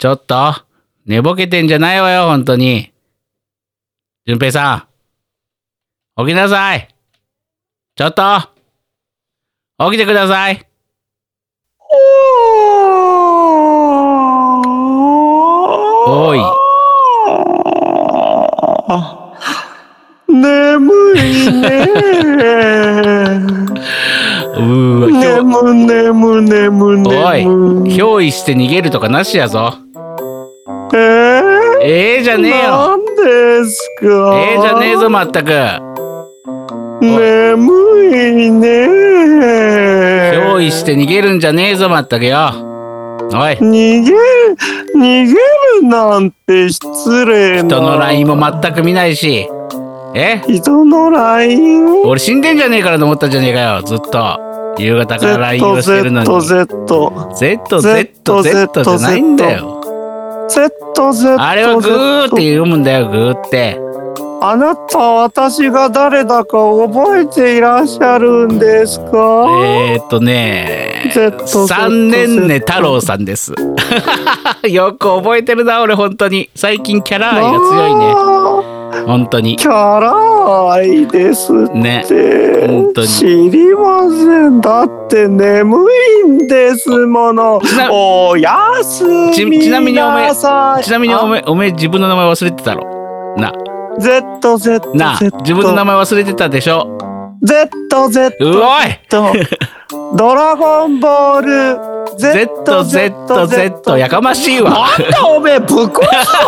ちょっと、寝ぼけてんじゃないわよ、本当に。淳平さん、起きなさい。ちょっと、起きてください。おい。眠いね。うーわ、眠眠眠眠。おい、憑依して逃げるとかなしやぞ。えー、ええじゃねえよ。なんですか？ええじゃねえぞ、まったく。眠いね。憑依して逃げるんじゃねえぞ、まったくよ。おい、逃げる、逃げるなんて失礼な。人の LINE も全く見ないし。え？人の LINE? 俺死んでんじゃねえからと思ったじゃねえかよ、ずっと。夕方から LINE をしてるのに。ZZZ。Z、Z、Z じゃないんだよ。ZZ。あれはグーって読むんだよ、グーって。あなた、私が誰だか覚えていらっしゃるんですか？えー、っとね、三年ね太郎さんです。よく覚えてるな、俺本当に。最近キャラ愛が強いね。ね。本当に。キャラ愛ですっね。て本当に知りませんだって眠いんですものおやすみちちなみにおめちなみにおめ、おめ自分の名前忘れてたろ。な、ZZ な、自分の名前忘れてたでしょ。ZZ うおいドラゴンボール !Z、Z、Z、やかましいわ。なんだおめえぶっ壊すぞ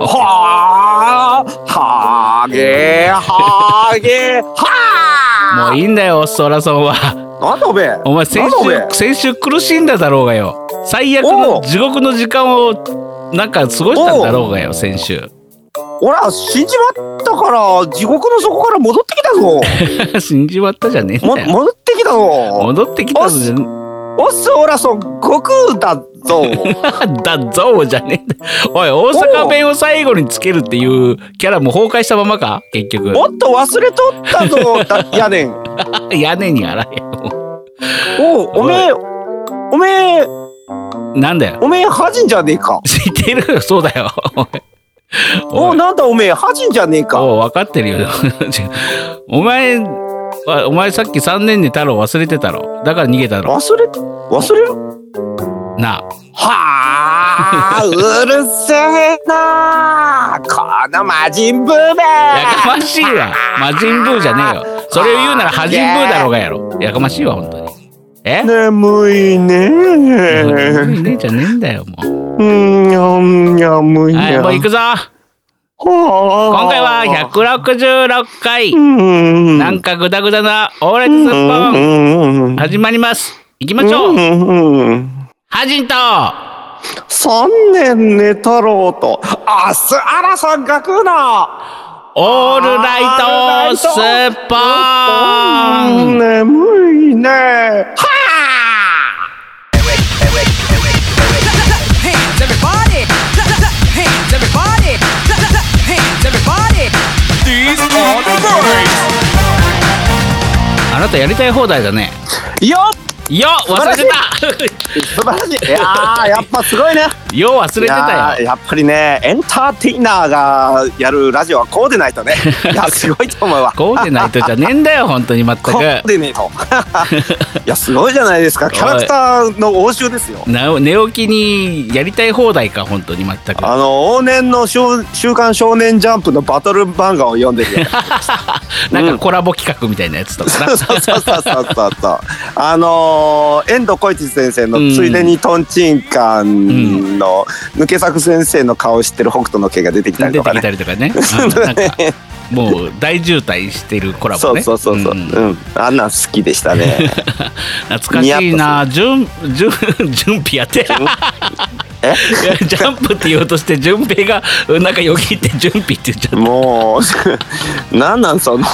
はあはげはげはもういいんだよ、ソラソンは。なんだおめえ？お前先週、先週苦しんだだろうがよ。最悪おのう地獄の時間を、なんか過ごしたんだろうがよ、先週。ほら死んじまったから地獄の底から戻ってきたぞ 死んじまったじゃねえんもだよ。戻ってきたぞ戻ってきたぞじゃオスオラソン悟空だぞ だぞじゃねえ。おい、大阪弁を最後につけるっていうキャラも崩壊したままか？結局。もっと忘れとったぞ だやねん屋根にあらへん。おうおめえおめえなんだよ。おめえ恥じんじゃねえか知ってる？よ、そうだよ。おなんだおめえ恥じゃねえかおう分かってるよ。お前、あお前さっき3年で太郎忘れてたろ。だから逃げたろ。忘れ忘れる？なあ。はあ、うるせえなこの魔人ブーめやかましいわ。魔人ブーじゃねえよ。それを言うならハジンブーだろうがやろ。やかましいわ、本当に。え？眠いね眠いねじゃねえんだよ、もう。うんにゃんにゃむにはい、ゃもう行くぞ。今今回は166回。うんなんかグダグダなオーレッツスッポン。ン始まります。行きましょう。ハジンと、三年寝太郎と明日あらさんが来るなオールライトあなたやりたい放題だね。よ忘れてた。素晴らしい。いやーやっぱすごいね。よ忘れてたよ。ーやっぱりねエンターテイナーがやるラジオはこうでないとね。いやすごいと思うわ。こうでないとじゃねえんだよ、本当に全く。こうでねえと。いやすごいじゃないですか。キャラクターの応酬ですよ。な寝起きにやりたい放題か、本当に全く。あの往年の週「週刊少年ジャンプ」のバトル漫画を読んでるよ。なんかコラボ企画みたいなやつとかな。そうそうそうそうそうそう。あのー遠藤浩一先生のうん「ついでにトンチンカン」の抜け作先生の顔を知ってる北斗の拳が出てきたり出てきたとかね。りとかね。もう大渋滞してるコラボね。そうそうそうそう、うん。ん。あんなん好きでしたね。懐かしいな。準準準備やって。え？い やジャンプって言おうとして順平がなんかよぎって準備って言っちゃった。もう なんなんその？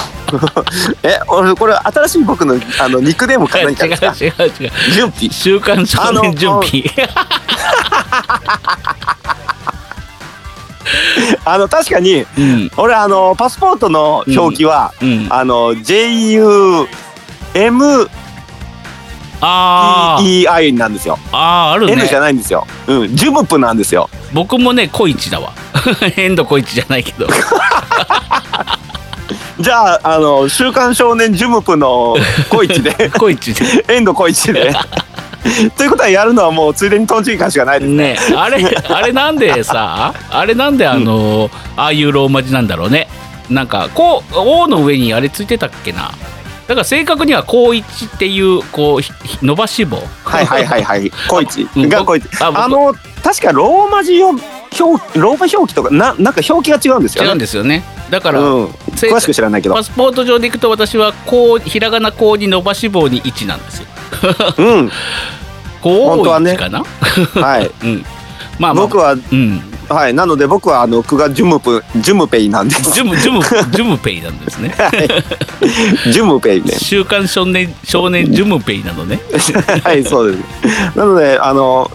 え俺これ新しい僕のあのニックネームか違う何かですか？違う違う。準備週刊少年準備。あの確かにうん俺あのパスポートの表記は、うん。あの JUM あー EI なんですよ。あーある N じゃねないんですよ。うん、ジュムプなんですよ。僕もね小一だわ 変度小一じゃないけど じゃあ、あの、週刊少年ジュムプの小一で、小一でエンド小一で。ということはやるのはもうついでにトンチキ感しかないですね。ねあれあれなんでさあれなんであの、ああいうローマ字なんだろうねなんかこう「O」の上にあれついてたっけなだから正確には「高一」っていうこう伸ばし棒はいはいはいはい。小一うんが小一。あの、確かローマ字を表、ローマ表記とか、な、なんか表記が違うんですよね。違うんですよねだから、うん。正詳しく知らないけどパ。スポート上でいくと私はこうひらがなこうに伸ばし棒に1なんですようん。こう本当はね1かな、はい。うんまあまあ僕は、うんはい。なので僕は、あの、区がジュムプ、ジュムペイなんです。ジュムジュムジュムペイなんですね ジュムペイね。週刊少年少年ジュムペイなのね はい、そうです。なので、あの、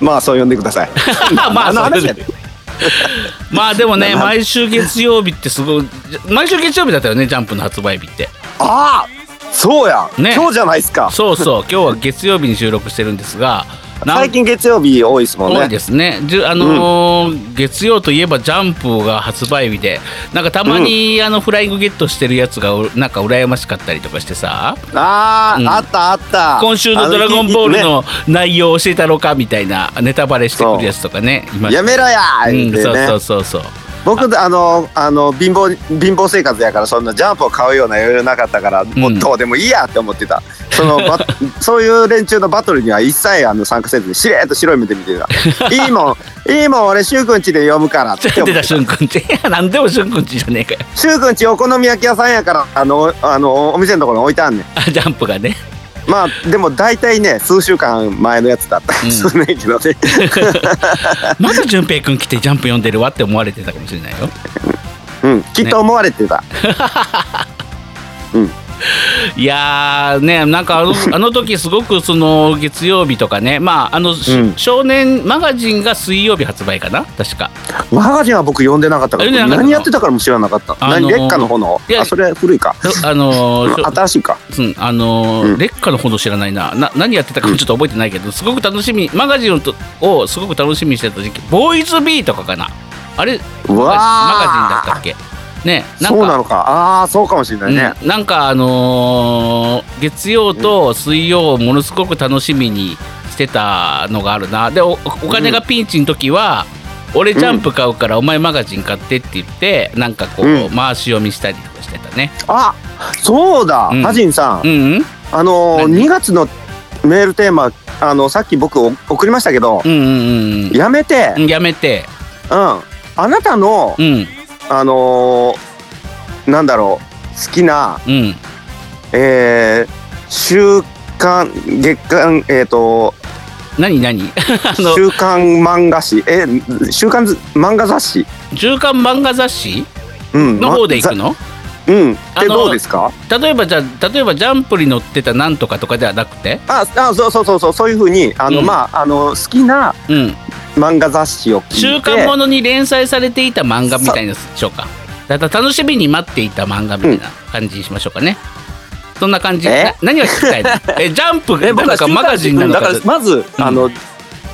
まあ、そう呼んでください。まあ何の話やねんまあでもね毎週月曜日ってすごい毎週月曜日だったよねジャンプの発売日ってああそうや、ね今日じゃないですか。そうそう今日は月曜日に収録してるんですが最近月曜日多いですもんね。多いですね。あのー月曜といえばジャンプが発売日でなんかたまに、あのフライングゲットしてるやつがうなんか羨ましかったりとかしてさ。ああ、うん。あったあった。今週の「ドラゴンボール」の内容を教えたろかみたいなネタバレしてくるやつとかねいましたやめろやうん。そうそうそうそう僕あのあの貧乏貧乏生活やからそんなジャンプを買うような余裕なかったから、もうどうでもいいやって思ってた。そのば そういう連中のバトルには一切あの参加せずにしれっと白い目で見てた。いいもんいいもん俺しゅうくんちで読むからって思ってた。出たしゅんくんちいやなんでもしゅんくんちじゃねえかよしゅうくんちお好み焼き屋さんやからあのあのお店のところに置いてあんねん。あジャンプがねまあでも大体ね数週間前のやつだった。りするねんけどね、まだ淳平くん来てジャンプ読んでるわって思われてたかもしれないよ。うん、きっと思われてた、いやーねなんかあの あの時すごくその月曜日とかねまああの、しうん。少年マガジンが水曜日発売かな？確か。マガジンは僕読んでなかったから何やってたからも知らなかった、あのー何劣化の炎？いやあそれ古いか。あのー 新しいか。うん、あのーうん。劣化のほど知らないな。な何やってたかもちょっと覚えてないけどすごく楽しみ。マガジンをすごく楽しみにしてた時期ボーイズビーとかかな？あれマガジンだったっけ？ねなんか。そうなのか。ああーそうかもしれないね、うん。なんかあのー月曜と水曜をものすごく楽しみにしてたのがあるな。でおお金がピンチの時は、俺ジャンプ買うからお前マガジン買ってって言ってなんかこう、うん。回し読みしたりとかしてたね。あそうだ、うん。ハジンさん、うん。うんあのー、何？2月のメールテーマあのさっき僕お送りましたけど、うんうん。やめて。うんやめて。うん。あなたのうんあのー、なんだろう好きなうん。えー、週刊月刊えっ、と何何？週刊漫画誌。え週刊ず漫画雑誌？週刊漫画雑誌？うん。の方で行くの？のうん。でどうですか？例えばじゃあ例えばジャンプに載ってたなんとかとかではなくて？ああそうそうそうそうそういうふうにあの、うん。まああの好きなうん漫画雑誌を聞いて週刊ものに連載されていた漫画みたいなでしょうか。だから楽しみに待っていた漫画みたいな感じにしましょうかね、そんな感じ。何が聞きたいの？えジャンプなのかマガジンなのかだからまず、あの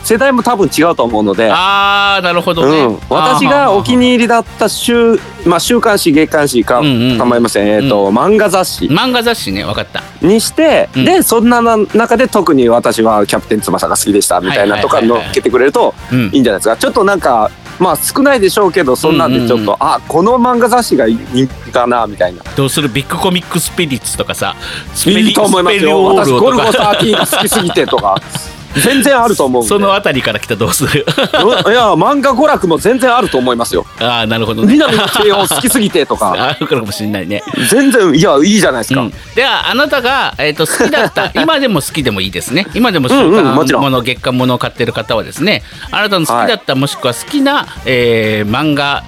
世代も多分違うと思うので。ああなるほどね、うん、私がお気に入りだった週、まあ、週刊誌月刊誌か、うんうん構いません、えっ、と、漫画雑誌。漫画雑誌ね分かった。にして、うん。でそんな中で特に私はキャプテン翼が好きでしたみたいなとかはいはいはい。はい乗っけてくれるとうん。いいんじゃないですか。ちょっとなんかまあ少ないでしょうけどそんなんでちょっと、うんうんうん。あこの漫画雑誌が人気かなみたいな。どうする？ビッグコミックスピリッツとかさスペリいいと思いますよ。私ゴルゴとか13が好きすぎてとか 全然あると思うんで。そのあたりから来たらどうする？いや漫画娯楽も全然あると思いますよ。ああなるほどね。南の帝王好きすぎてとか。あるかもしれないね。全然いやいいじゃないですか、うん、ではあなたが、えー、と好きだった 今でも好きでもいいですね。今でも週うんうん刊もちろん。もの月刊ものを買ってる方はですねあなたの好きだった、もしくは好きな、えー漫画、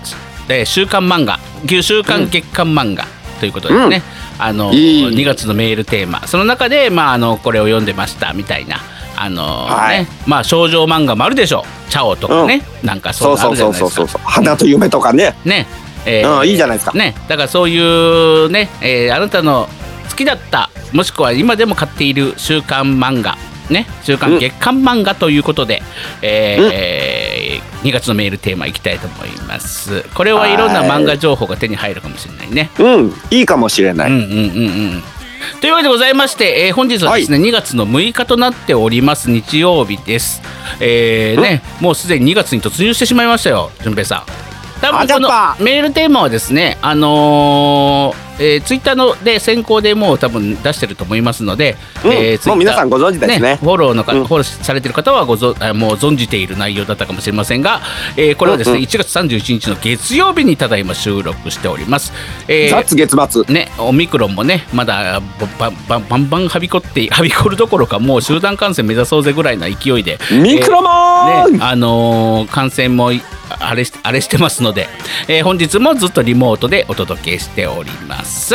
えー週刊漫画週刊月刊漫画ということですね、あのいい。2月のメールテーマ。その中で、まあ、あのこれを読んでましたみたいなあの、はい。ね。まあ少女漫画もあるでしょう「チャオ」とかね、なんかそそうういうのあるじゃないですか。そうそうそうそうそう。花と夢とかね。ね、えうんいいじゃないですか。ね。だからそういうね、えーあなたの好きだったもしくは今でも買っている週刊漫画ね。週刊月刊漫画ということで、えー2月のメールテーマいきたいと思います。これはいろんな漫画情報が手に入るかもしれないね。うん。いいかもしれない、うんうんうんうんというわけでございまして、えー本日はですね、2月の6日となっております日曜日です。えーね、もうすでに2月に突入してしまいましたよ、順平さん。多分このメールテーマはですね、あのーえーツイッターので先行でもう多分出してると思いますので、うん。えーもう皆さんご存知ですね。フォローのか、うん。フォローされてる方はごぞあもう存じている内容だったかもしれませんが、えーこれはですね、うんうん。1月31日の月曜日にただいま収録しております。えー雑月末。ね、オミクロンもねまだばばばバンバンはびこってはびこるどころかもう集団感染目指そうぜぐらいな勢いで。ミクロモーン、ねあのー感染もいあれしてますので、えー本日もずっとリモートでお届けしております。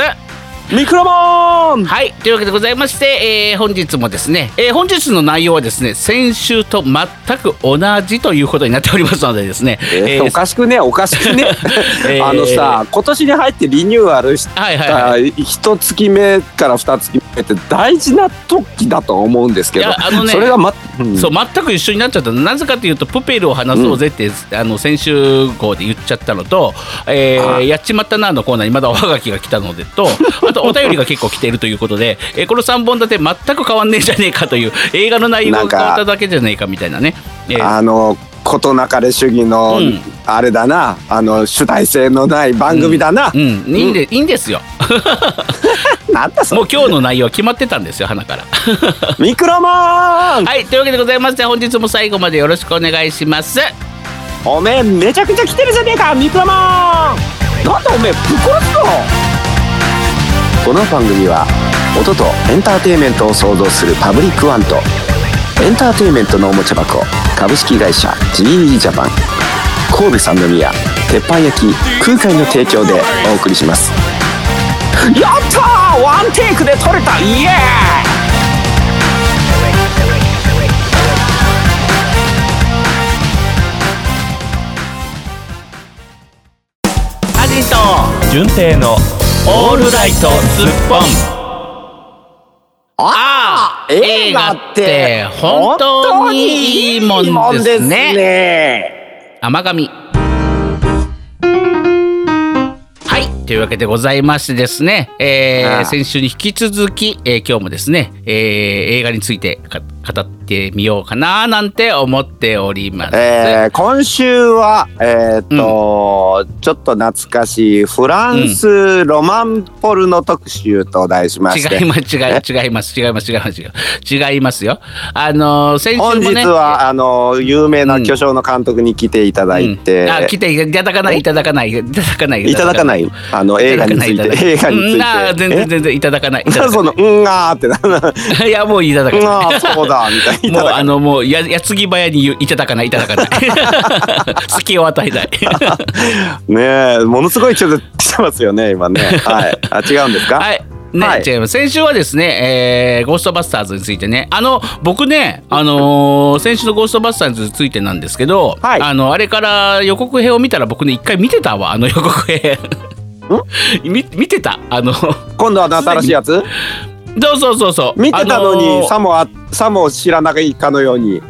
ミクロモーン！はいというわけでございまして、えー本日もですね、えー本日の内容はですね先週と全く同じということになっておりますのでですね、えーおかしくね？おかしくね？えーあのさ今年に入ってリニューアルした一月目から二月目って大事な時だと思うんですけどあのねそれがま、うん。そう全く一緒になっちゃったなぜかというとプペルを話そうぜって、あの先週号で言っちゃったのと、えーあやっちまったなのコーナーにまだおはがきが来たのでとあ とお便りが結構来ているということで、えーこの3本立て全く変わんねえじゃねえかという映画の内容がなんか変わっただけじゃねえかみたいなね。えーあの事なかれ主義の、うん。あれだな。あの主体性のない番組だな、うん、いいんで、いいんですよ。なんだそれ。もう今日の内容は決まってたんですよ、花から。ミクロモーン、はい、というわけでございまして、本日も最後までよろしくお願いします。おめえめちゃくちゃ来てるじゃねえかミクロモーン。なんだおめえぶっ殺すぞこの番組は音とエンターテインメントを創造するパブリックワンとエンターテインメントのおもちゃ箱株式会社 GE ジャパン神戸三宮鉄板焼き空海の提供でお送りします。やったー!ワンテイクで撮れた!イエーイ!アジト純正のオールライトスッポン。ああ、映画って本当にいいもんですね。ね甘神。はい。というわけでございましてですね、えー先週に引き続き、えー今日もですね、えー映画についてか語ってみようかななんて思っております。えー今週は、えーっとちょっと懐かしいフランスロマンポルノ特集と題しまして、違います違います違います違います違います違いますよ。あのー先週本日もね。はあの有名な巨匠の監督に来ていただいて、うん。あ来ていただかないいただかないいただかない。いただかない。あの映画について。映画について。全然え？全然いただかない。いたなんだかなか そのうんあーってない いやもういただかうんないそうだみたいな。もうあのもうや矢継ぎ早にいただかないいただかない。隙 を与えない。ねえものすごいちょっと来てますよね今ね。はい。あ違うんですか？はい。ね、はい。違います。先週はですね、えーゴーストバスターズについてね。あの僕ねあのー先週のゴーストバスターズについてなんですけど、はい。あのあれから予告編を見たら僕ね一回見てたわあの予告編。見見てたあの。今度は新しいやつ？そうそうそうそう。見てたのに、あのーさもあさも知らないかのように。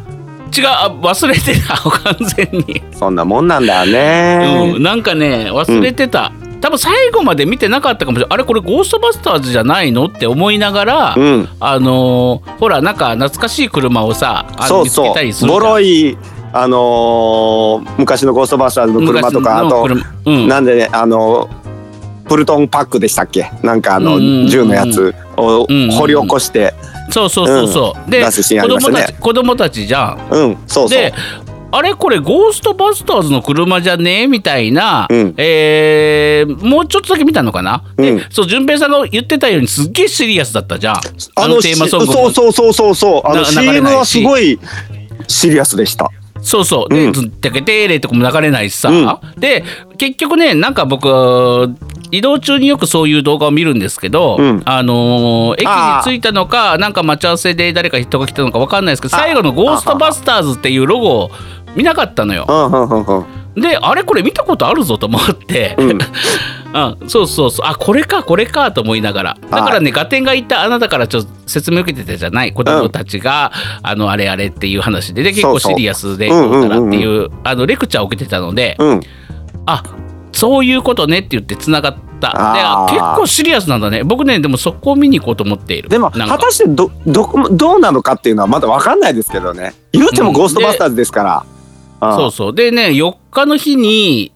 違うあ忘れてた。完全に。そんなもんなんだよね、うん、なんかね忘れてた、多分最後まで見てなかったかもしれない。あれこれゴーストバスターズじゃないのって思いながら、うん。あのーほらなんか懐かしい車をさあの見つけそう。そうたりするボロいあのー昔のゴーストバスターズの車とかあと、うん、なんでねあのプルトンパックでしたっけ？なんかあの、うんうんうん銃のやつをうんうん掘り起こして。そうそうそうそう、で出すシーンあ子供たち子供たちじゃん。うんそうそう。であれ？これゴーストバスターズの車じゃね？えみたいな、うん。えーもうちょっとだけ見たのかな、でうん。そう順平さんが言ってたようにすっげえシリアスだったじゃん。あのテーマソングも。そうそうそうそうそう。あの CM はすごいシリアスでしたそうそう。で、うんずってけてーれとかも流れないしさ。うで、結局ね、なんか僕、移動中によくそういう動画を見るんですけど、うんあのー駅に着いたのか、なんか待ち合わせで誰か人が来たのか分かんないですけど、あ最後のゴーストバスターズっていうロゴを見なかったのよ。うんうんうんうんであれこれ見たことあるぞと思って、うん。うん、そうそうそう。あこれかこれかと思いながら。だからね、ガテンが言ったあなたからちょっと説明受けてたじゃない子供たちが、あのあれあれっていう話でで結構シリアスでうんうんうん。どうたらっていうあのレクチャーを受けてたので、うん。あそういうことねって言ってつながった。であー結構シリアスなんだね。僕ねでもそこを見に行こうと思っている。でも果たしてどどこどうなのかっていうのはまだ分かんないですけどね。言うてもうん。ゴーストバスターズですから、うんそうそう。でね4日の日に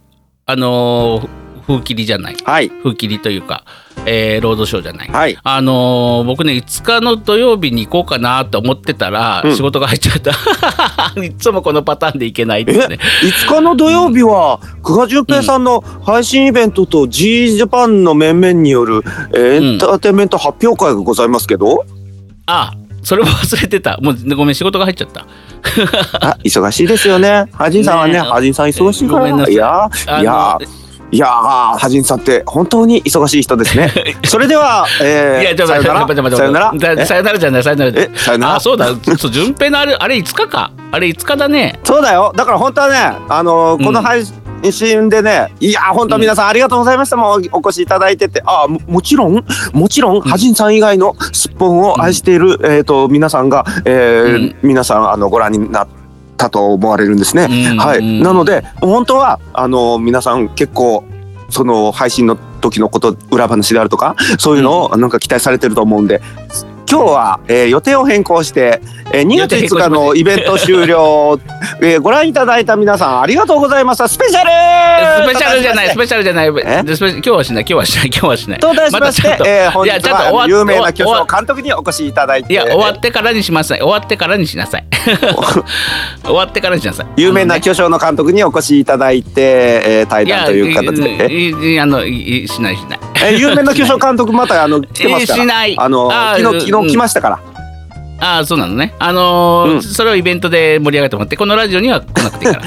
あのー風切りじゃない。はい。風切りというか、えーロードショーじゃない、はい。あのー僕ね5日の土曜日に行こうかなと思ってたら、うん。仕事が入っちゃった。いつもこのパターンで行けないっていうね5日の土曜日は久我淳平さんの配信イベントと G ジャパンの面々によるえーエンターテインメント発表会がございますけど、あそれも忘れてた。もうごめん仕事が入っちゃった あ忙しいですよね。ハジンさんはねねハジンさん忙しいから。い。いやあいやいやーハジンさんって本当に忙しい人ですね。それでは、えー、いやちょっとさよな待っさよなら。さよなら。じゃないさよならえ？さよなら？あそうだ。順平のあれあれ5日かあれ5日だね。そうだよ。だから本当はねあのーこの配信でね、いやー本当皆さんありがとうございました。もうお越しいただいてて。あーももちろんもちろんハジンさん以外のすっぽんを愛している、えー、と皆さんが、えーうん。皆さんあのご覧になったと思われるんですね。うんはい、なので本当はあの皆さん結構その配信の時のこと裏話であるとかそういうのをなんか期待されてると思うんで。今日は、えー予定を変更して、えー2月5日のイベント終了、えーご覧いただいた皆さんありがとうございました。スペシャルスペシャルじゃないスとペシャルじゃない。今日はしない今日はしない今日はしない。と題しまして、たちょっとえー本日は有名な巨匠監督にお越しいただいて。いや終わってからにします終わってからにしなさい。終わってからにしなさい。有名な巨匠の監督にお越しいただいて、えー対談という形で。えいいあのいいしないしないえ有名な巨匠監督またあの 来てますから。しないあの昨日昨日来ましたから。ああそうなのねあのーうんそれをイベントで盛り上げてもらってこのラジオには来なくていいか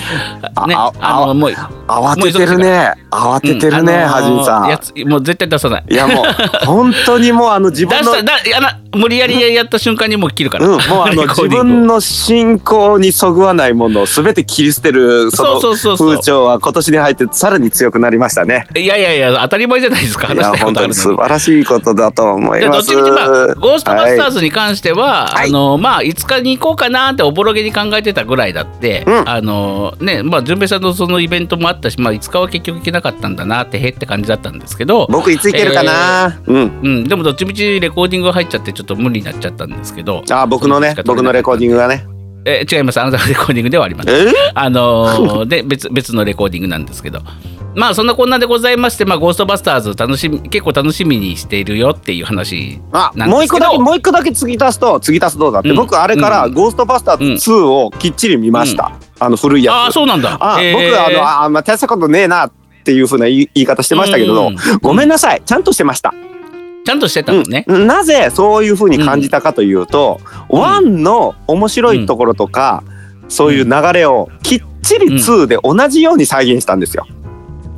ら ねあああのもう慌ててるね。慌ててるね、うんあのーはじんさん。やつもう絶対出さないいやもう本当にもうあの自出分のしただあの無理やりやった瞬間にもう切るから、うん、もうあの 自分の信仰にそぐわないものを全て切り捨てるそのそうそうそうそう。風潮は今年に入ってさらに強くなりましたね。いやいやいや当たり前じゃないですか。話したことある素晴らしいことだと思います。っちみちまあゴーストバスターはいズに関しては、はい。あのまあ5日に行こうかなっておぼろげに考えてたぐらいだって、うん。あのねまあ順平さんのそのイベントもあったし、まあ5日は結局行けなかったんだなってへって感じだったんですけど、僕いついけるかな、うん。うん、でもどっちみちレコーディングが入っちゃってちょっと無理になっちゃったんですけど。あ僕のね僕のレコーディングがね。え違います。あなたのレコーディングではありませんえ？あのーで別別のレコーディングなんですけど。まあそんなこんなでございまして、まあ、ゴーストバスターズ楽しみ結構楽しみにしているよっていう話あなんですけど。もう一個だけもう一個だけ継ぎ足すと継ぎ足すどうだって、うん。僕あれから「うん。ゴーストバスターズ2」をきっちり見ました、あの古いやつ。ああそうなんだ。あ、えー。僕あのあまあ大したことねえなっていうふうな言い言い方してましたけど、うん。ごめんなさい。ちゃんとしてました、ちゃんとしてたのね、うん。なぜそういうふうに感じたかというと、ワンの面白いところとか、そういう流れをきっちり2で同じように再現したんですよ。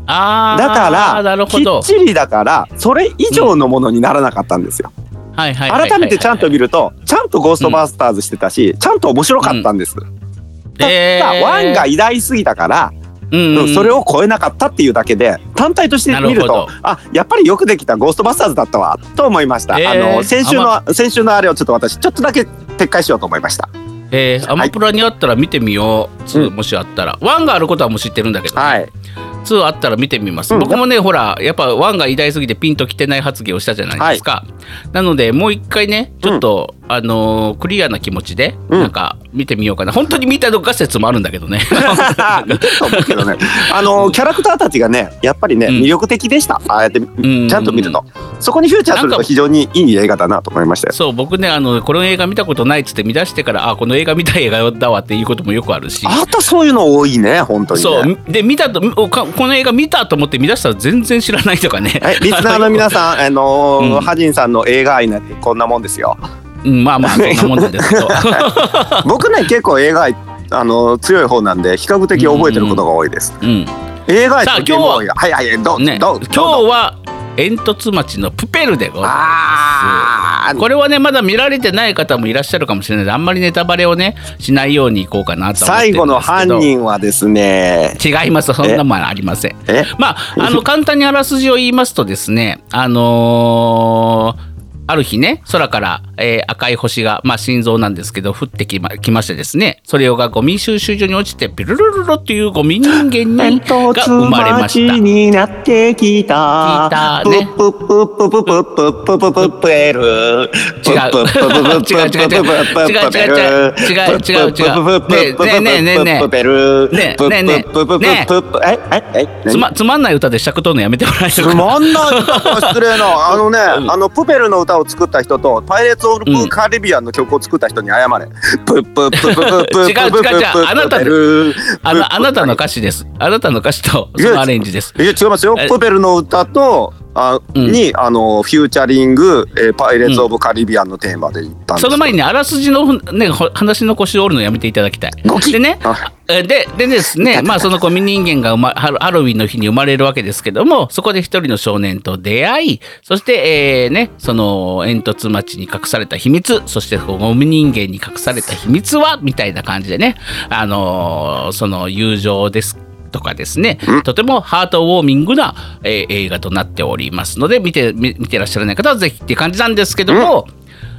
ああだからきっちりだからそれ以上のものにならなかったんですよ。改めてちゃんと見るとちゃんと「ゴーストバスターズ」してたし、ちゃんと面白かったんです。たえー。だワンが偉大すぎたから、うんうんそれを超えなかったっていうだけで単体として見るとあやっぱりよくできた「ゴーストバスターズ」だったわ。と思いました。えーあの先週の先週のあれをちょっと私ちょっとだけ撤回しようと思いました。えーアマプラにあったら見てみよう、 two もしあったら。 one があることはもう知ってるんだけど、はい。2あったら見てみます、うん。僕もねほらやっぱ1が偉大すぎてピンときてない発言をしたじゃないですか、なのでもう一回ねちょっと、あのークリアな気持ちで、うん。なんか見てみようかな本当に見たのか説もあるんだけどね見てると思うけどね。あのキャラクターたちがねやっぱりね、うん魅力的でした。ああやってんちゃんと見ると、そこにフューチャーすると非常にいい映画だなと思いましたよ。そう僕ねあのこの映画見たことないっつって見出してからあこの映画見たい映画だわっていうこともよくあるしあとそういうの多いね本当にね。そうで見たとこの映画見たと思って見出したら全然知らないとかねはい、リスナーの皆さん、あのーうんハジンさんの映画愛なんてこんなもんですよ。うんまあまあそんなもんなんですけど。僕ね結構映画愛あのー強い方なんで比較的覚えてることが多いです。うん映画愛さあとゲームボーイがはいはいどうぞねどうぞ今日は煙突町のプペルでございます。ああー。これはねまだ見られてない方もいらっしゃるかもしれないあんまりネタバレをねしないようにいこうかなと最後の犯人はですね。違います。そんなもんありません。え？まああの 簡単にあらすじを言いますとですねあのーある日ね空から、えー赤い星が、まあ、心臓なんですけど降ってきまきましてですねそれがゴミ収集所に落ちてピルルルルっていうゴミ人間にが生まれました。になってきた聞いたねプップップップップップップップップップエル違う違う違う違う違う違う違う違う違う違う違うねえねえねえねえねえねえねえねええええつまつまんない歌で尺取るのやめてもらえるつかまんない歌失礼なあのね、あのプペルの歌を作った人とパイレーツ・オブ・カリビアンの曲を作った人に謝れ、プップップップッププ違う違う違うあなたあのあなたの歌詞ですあなたの歌詞とそのアレンジですいや違いますよプペルの歌とあ、うん。にあのフューチャリング、えーパイレーツ・オブ・カリビアンのテーマで言ったんですその前にねあらすじの、ね、ほ話の腰を折るのやめていただきたい。でねででですねまあそのゴミ人間が生まハロハロウィンの日に生まれるわけですけどもそこで一人の少年と出会いそして、えーねその煙突町に隠された秘密そしてゴミ人間に隠された秘密はみたいな感じでねあのーその友情ですとかですね、とてもハートウォーミングな、えー映画となっておりますので見て見見てらっしゃらない方はぜひって感じなんですけども、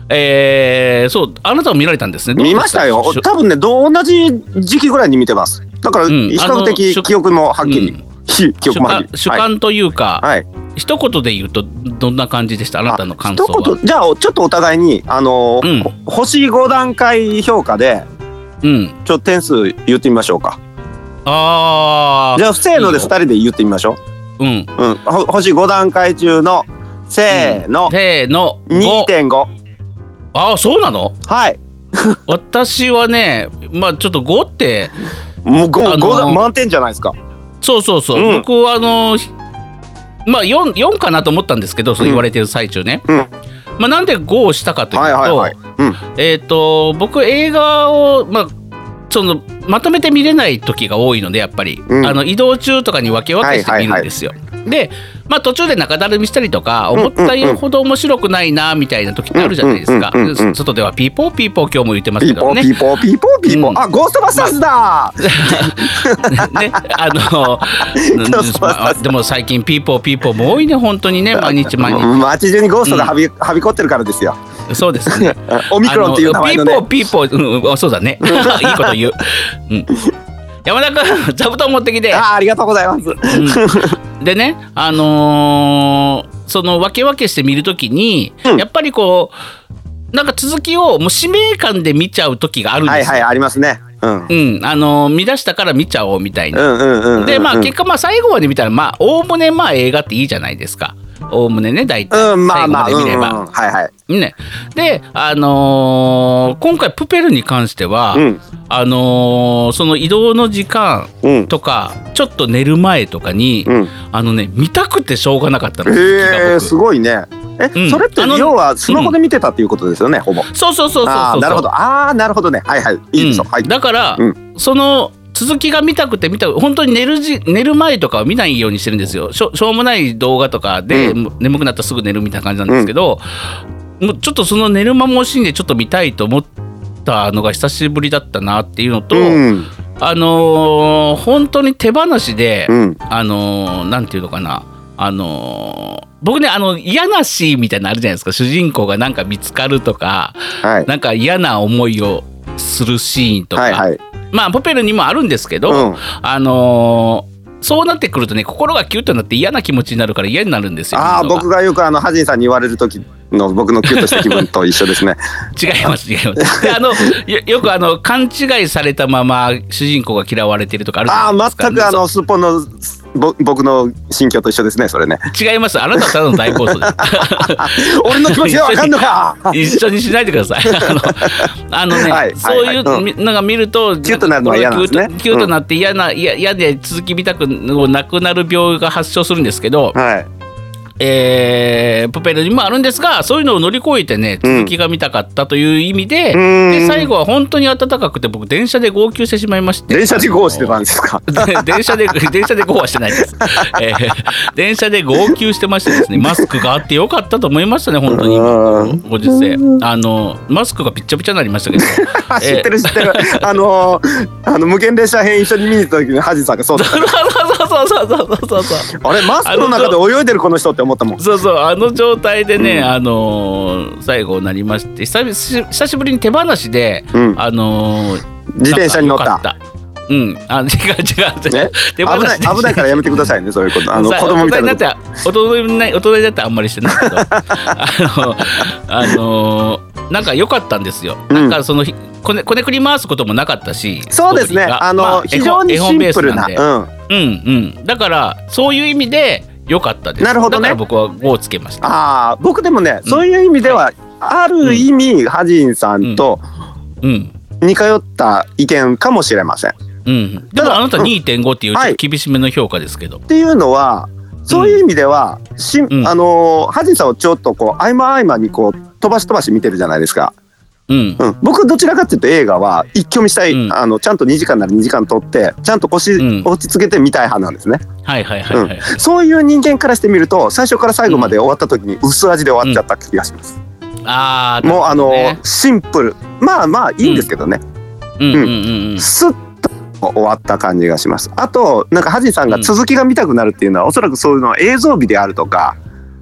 えーそうあなたも見られたんですね。見ましたよ。多分ね同じ時期ぐらいに見てます。だからん。比較的記憶もはっきり、うん。ひ 記憶主観主観というか、はい、はい一言で言うとどんな感じでした？あなたの感想は？一言。じゃあちょっとお互いにあのーうん。ほ星5段階評価でうん、ちょっと点数言ってみましょうかああじゃあ不正ので2いいよ人で言ってみましょう。ん、う、うん、ほ星5段階中のせーの、せーの。5 2.5ああそうなの？はい。私はねまあちょっと5ってもう 5, あのー満点じゃないですか。そうそうそう、うん。僕はあのひまあ 4, 4かなと思ったんですけどそう言われてる最中ね、うん。まあ、なんで5をしたかというと、えっ、と僕映画をまあそのまとめて見れない時が多いのでやっぱり、うん。あの移動中とかに分け分けして見るんですよ。で、まあ、途中で中だるみしたりとか思ったほど面白くないなみたいな時ってあるじゃないですか。うんうん。外ではピーポーピーポー今日も言ってますピーポーけどね。ピーポーピーポーピーポー、うんあゴーストバスターズだね、あのまあでも最近ピーポーピーポーも多いね本当にね毎日毎日街中にゴーストがはび,、はびこってるからですよそうですね。オミクロンっていう名前のねあピーポーピーポー、うんあそうだね。いいこと言う。うん、山田君 座布団持ってきて。あーありがとうございますうんでね、あのーその分け分けして見るときに、うんやっぱりこうなんか続きをもう使命感で見ちゃう時があるんですよ。はいはいありますねうんうん、あのー見出したから見ちゃおうみたいな。でまあうん結果まあ最後まで見たらまあおおむねまあ映画っていいじゃないですか。おおむねね大体。うんまあ最後まあうんうんまで見れば。うんはいはい。ね、で、あのー今回プペルに関しては、うん。あのーその移動の時間うん。とかちょっと寝る前とかに、うん。あのね見たくてしょうがなかったの。へえ僕。すごいね。え、うん。それって要はスマホで見てたっていうことですよね、ほぼ。そうそうそうそうそうなるほど。ああなるほどね。はいはい。いいですよ、うん。はいだから、うその続きが見たくて見た本当に寝るじ寝る前とかは見ないようにしてるんですよ。しょしょうもない動画とかで、うもう眠くなったらすぐ寝るみたいな感じなんですけど、もうちょっとその寝る間も惜しんでちょっと見たいと思ったのが久しぶりだったなっていうのと、うん。あのー本当に手放しで、うん。あのーなんていうのかなあのー僕ねあの嫌なシーンみたいなのあるじゃないですか。主人公がなんか見つかるとかはい。なんか嫌な思いをするシーンとか、はいはいまあポペルにもあるんですけど、うんあのーそうなってくるとね心がキュッとなって嫌な気持ちになるから嫌になるんですよ。ああ僕がよくあのハジンさんに言われる時の僕のキュッとした気分と一緒ですね 違います違います。であのよ よくあの勘違いされたまま主人公が嫌われてるとかあるじゃああないですか。全くあのすっぽんのぼ僕の心境と一緒ですねそれね違います。あなたはただの大暴走です。俺の気持ちがわかんのか一緒にしないでください。あのあのね、はいはいそういうのが見るとキュッとなるのは嫌なんですねキュッとなって嫌な嫌嫌で続き見たくなくなる病が発症するんですけど、はいえープペルにもあるんですがそういうのを乗り越えてねうん。続きが見たかったという意味で,、うん。で最後は本当に暖かくて僕電車で号泣してしまいまして。電車でゴーしてたんですか？で電車で 電車で GO はしてないです、えー電車で号泣してましてですねマスクがあってよかったと思いましたね本当にうん。ご時世。あのマスクがぴっちゃぴちゃになりましたけど。知ってる知ってる。あのーあの無限列車編一緒に見に行った時にハジさんがそうだった。そうそうそうそうそうそうそうあれマスクの中で泳いでるこの人って思ったもんそうそうあの状態でね、あのー最後なりまして久々久しぶりに手放しで、うんあのー自転車に乗ったうんあ違う違う違うね危ない危ないからやめてくださいねそういうことあの子供みたいな大人になって大人にな大人になってあんまりしてないけどあのあのなんか良かったんですよ、うん。なんかそのひこねこねくり回すこともなかったしそうですね。あの、ま非常にシンプルな。絵本ベースなんで。うん。うんだからそういう意味で良かったです。なるほどね。だから僕は5をつけました。ああ僕でもね、そういう意味では、ある意味、ハジンさんとうん。似通った意見かもしれません。っうん、でもあなたうん。2.5っていう厳しめの評価ですけど、ていうのはそういう意味では、しん。うん。あのーハジンさんをちょっとこう合間合間にこう飛ばし飛ばし見てるじゃないですか。うん。うん、僕どちらかっていうと映画は一挙見したい、うん。あのちゃんと2時間なら2時間撮ってちゃんと腰うん。落ち着けて見たい派なんですね、はいはいはいはい、そういう人間からしてみると最初から最後まで終わった時に薄味で終わっちゃった気がします、ああもうあのね、シンプル。まあまあいいんですけどね、うん。うんうんうんスッと終わった感じがします。あとなんかハジンさんが続きが見たくなるっていうのは、おそらくそういうのは映像美であるとか。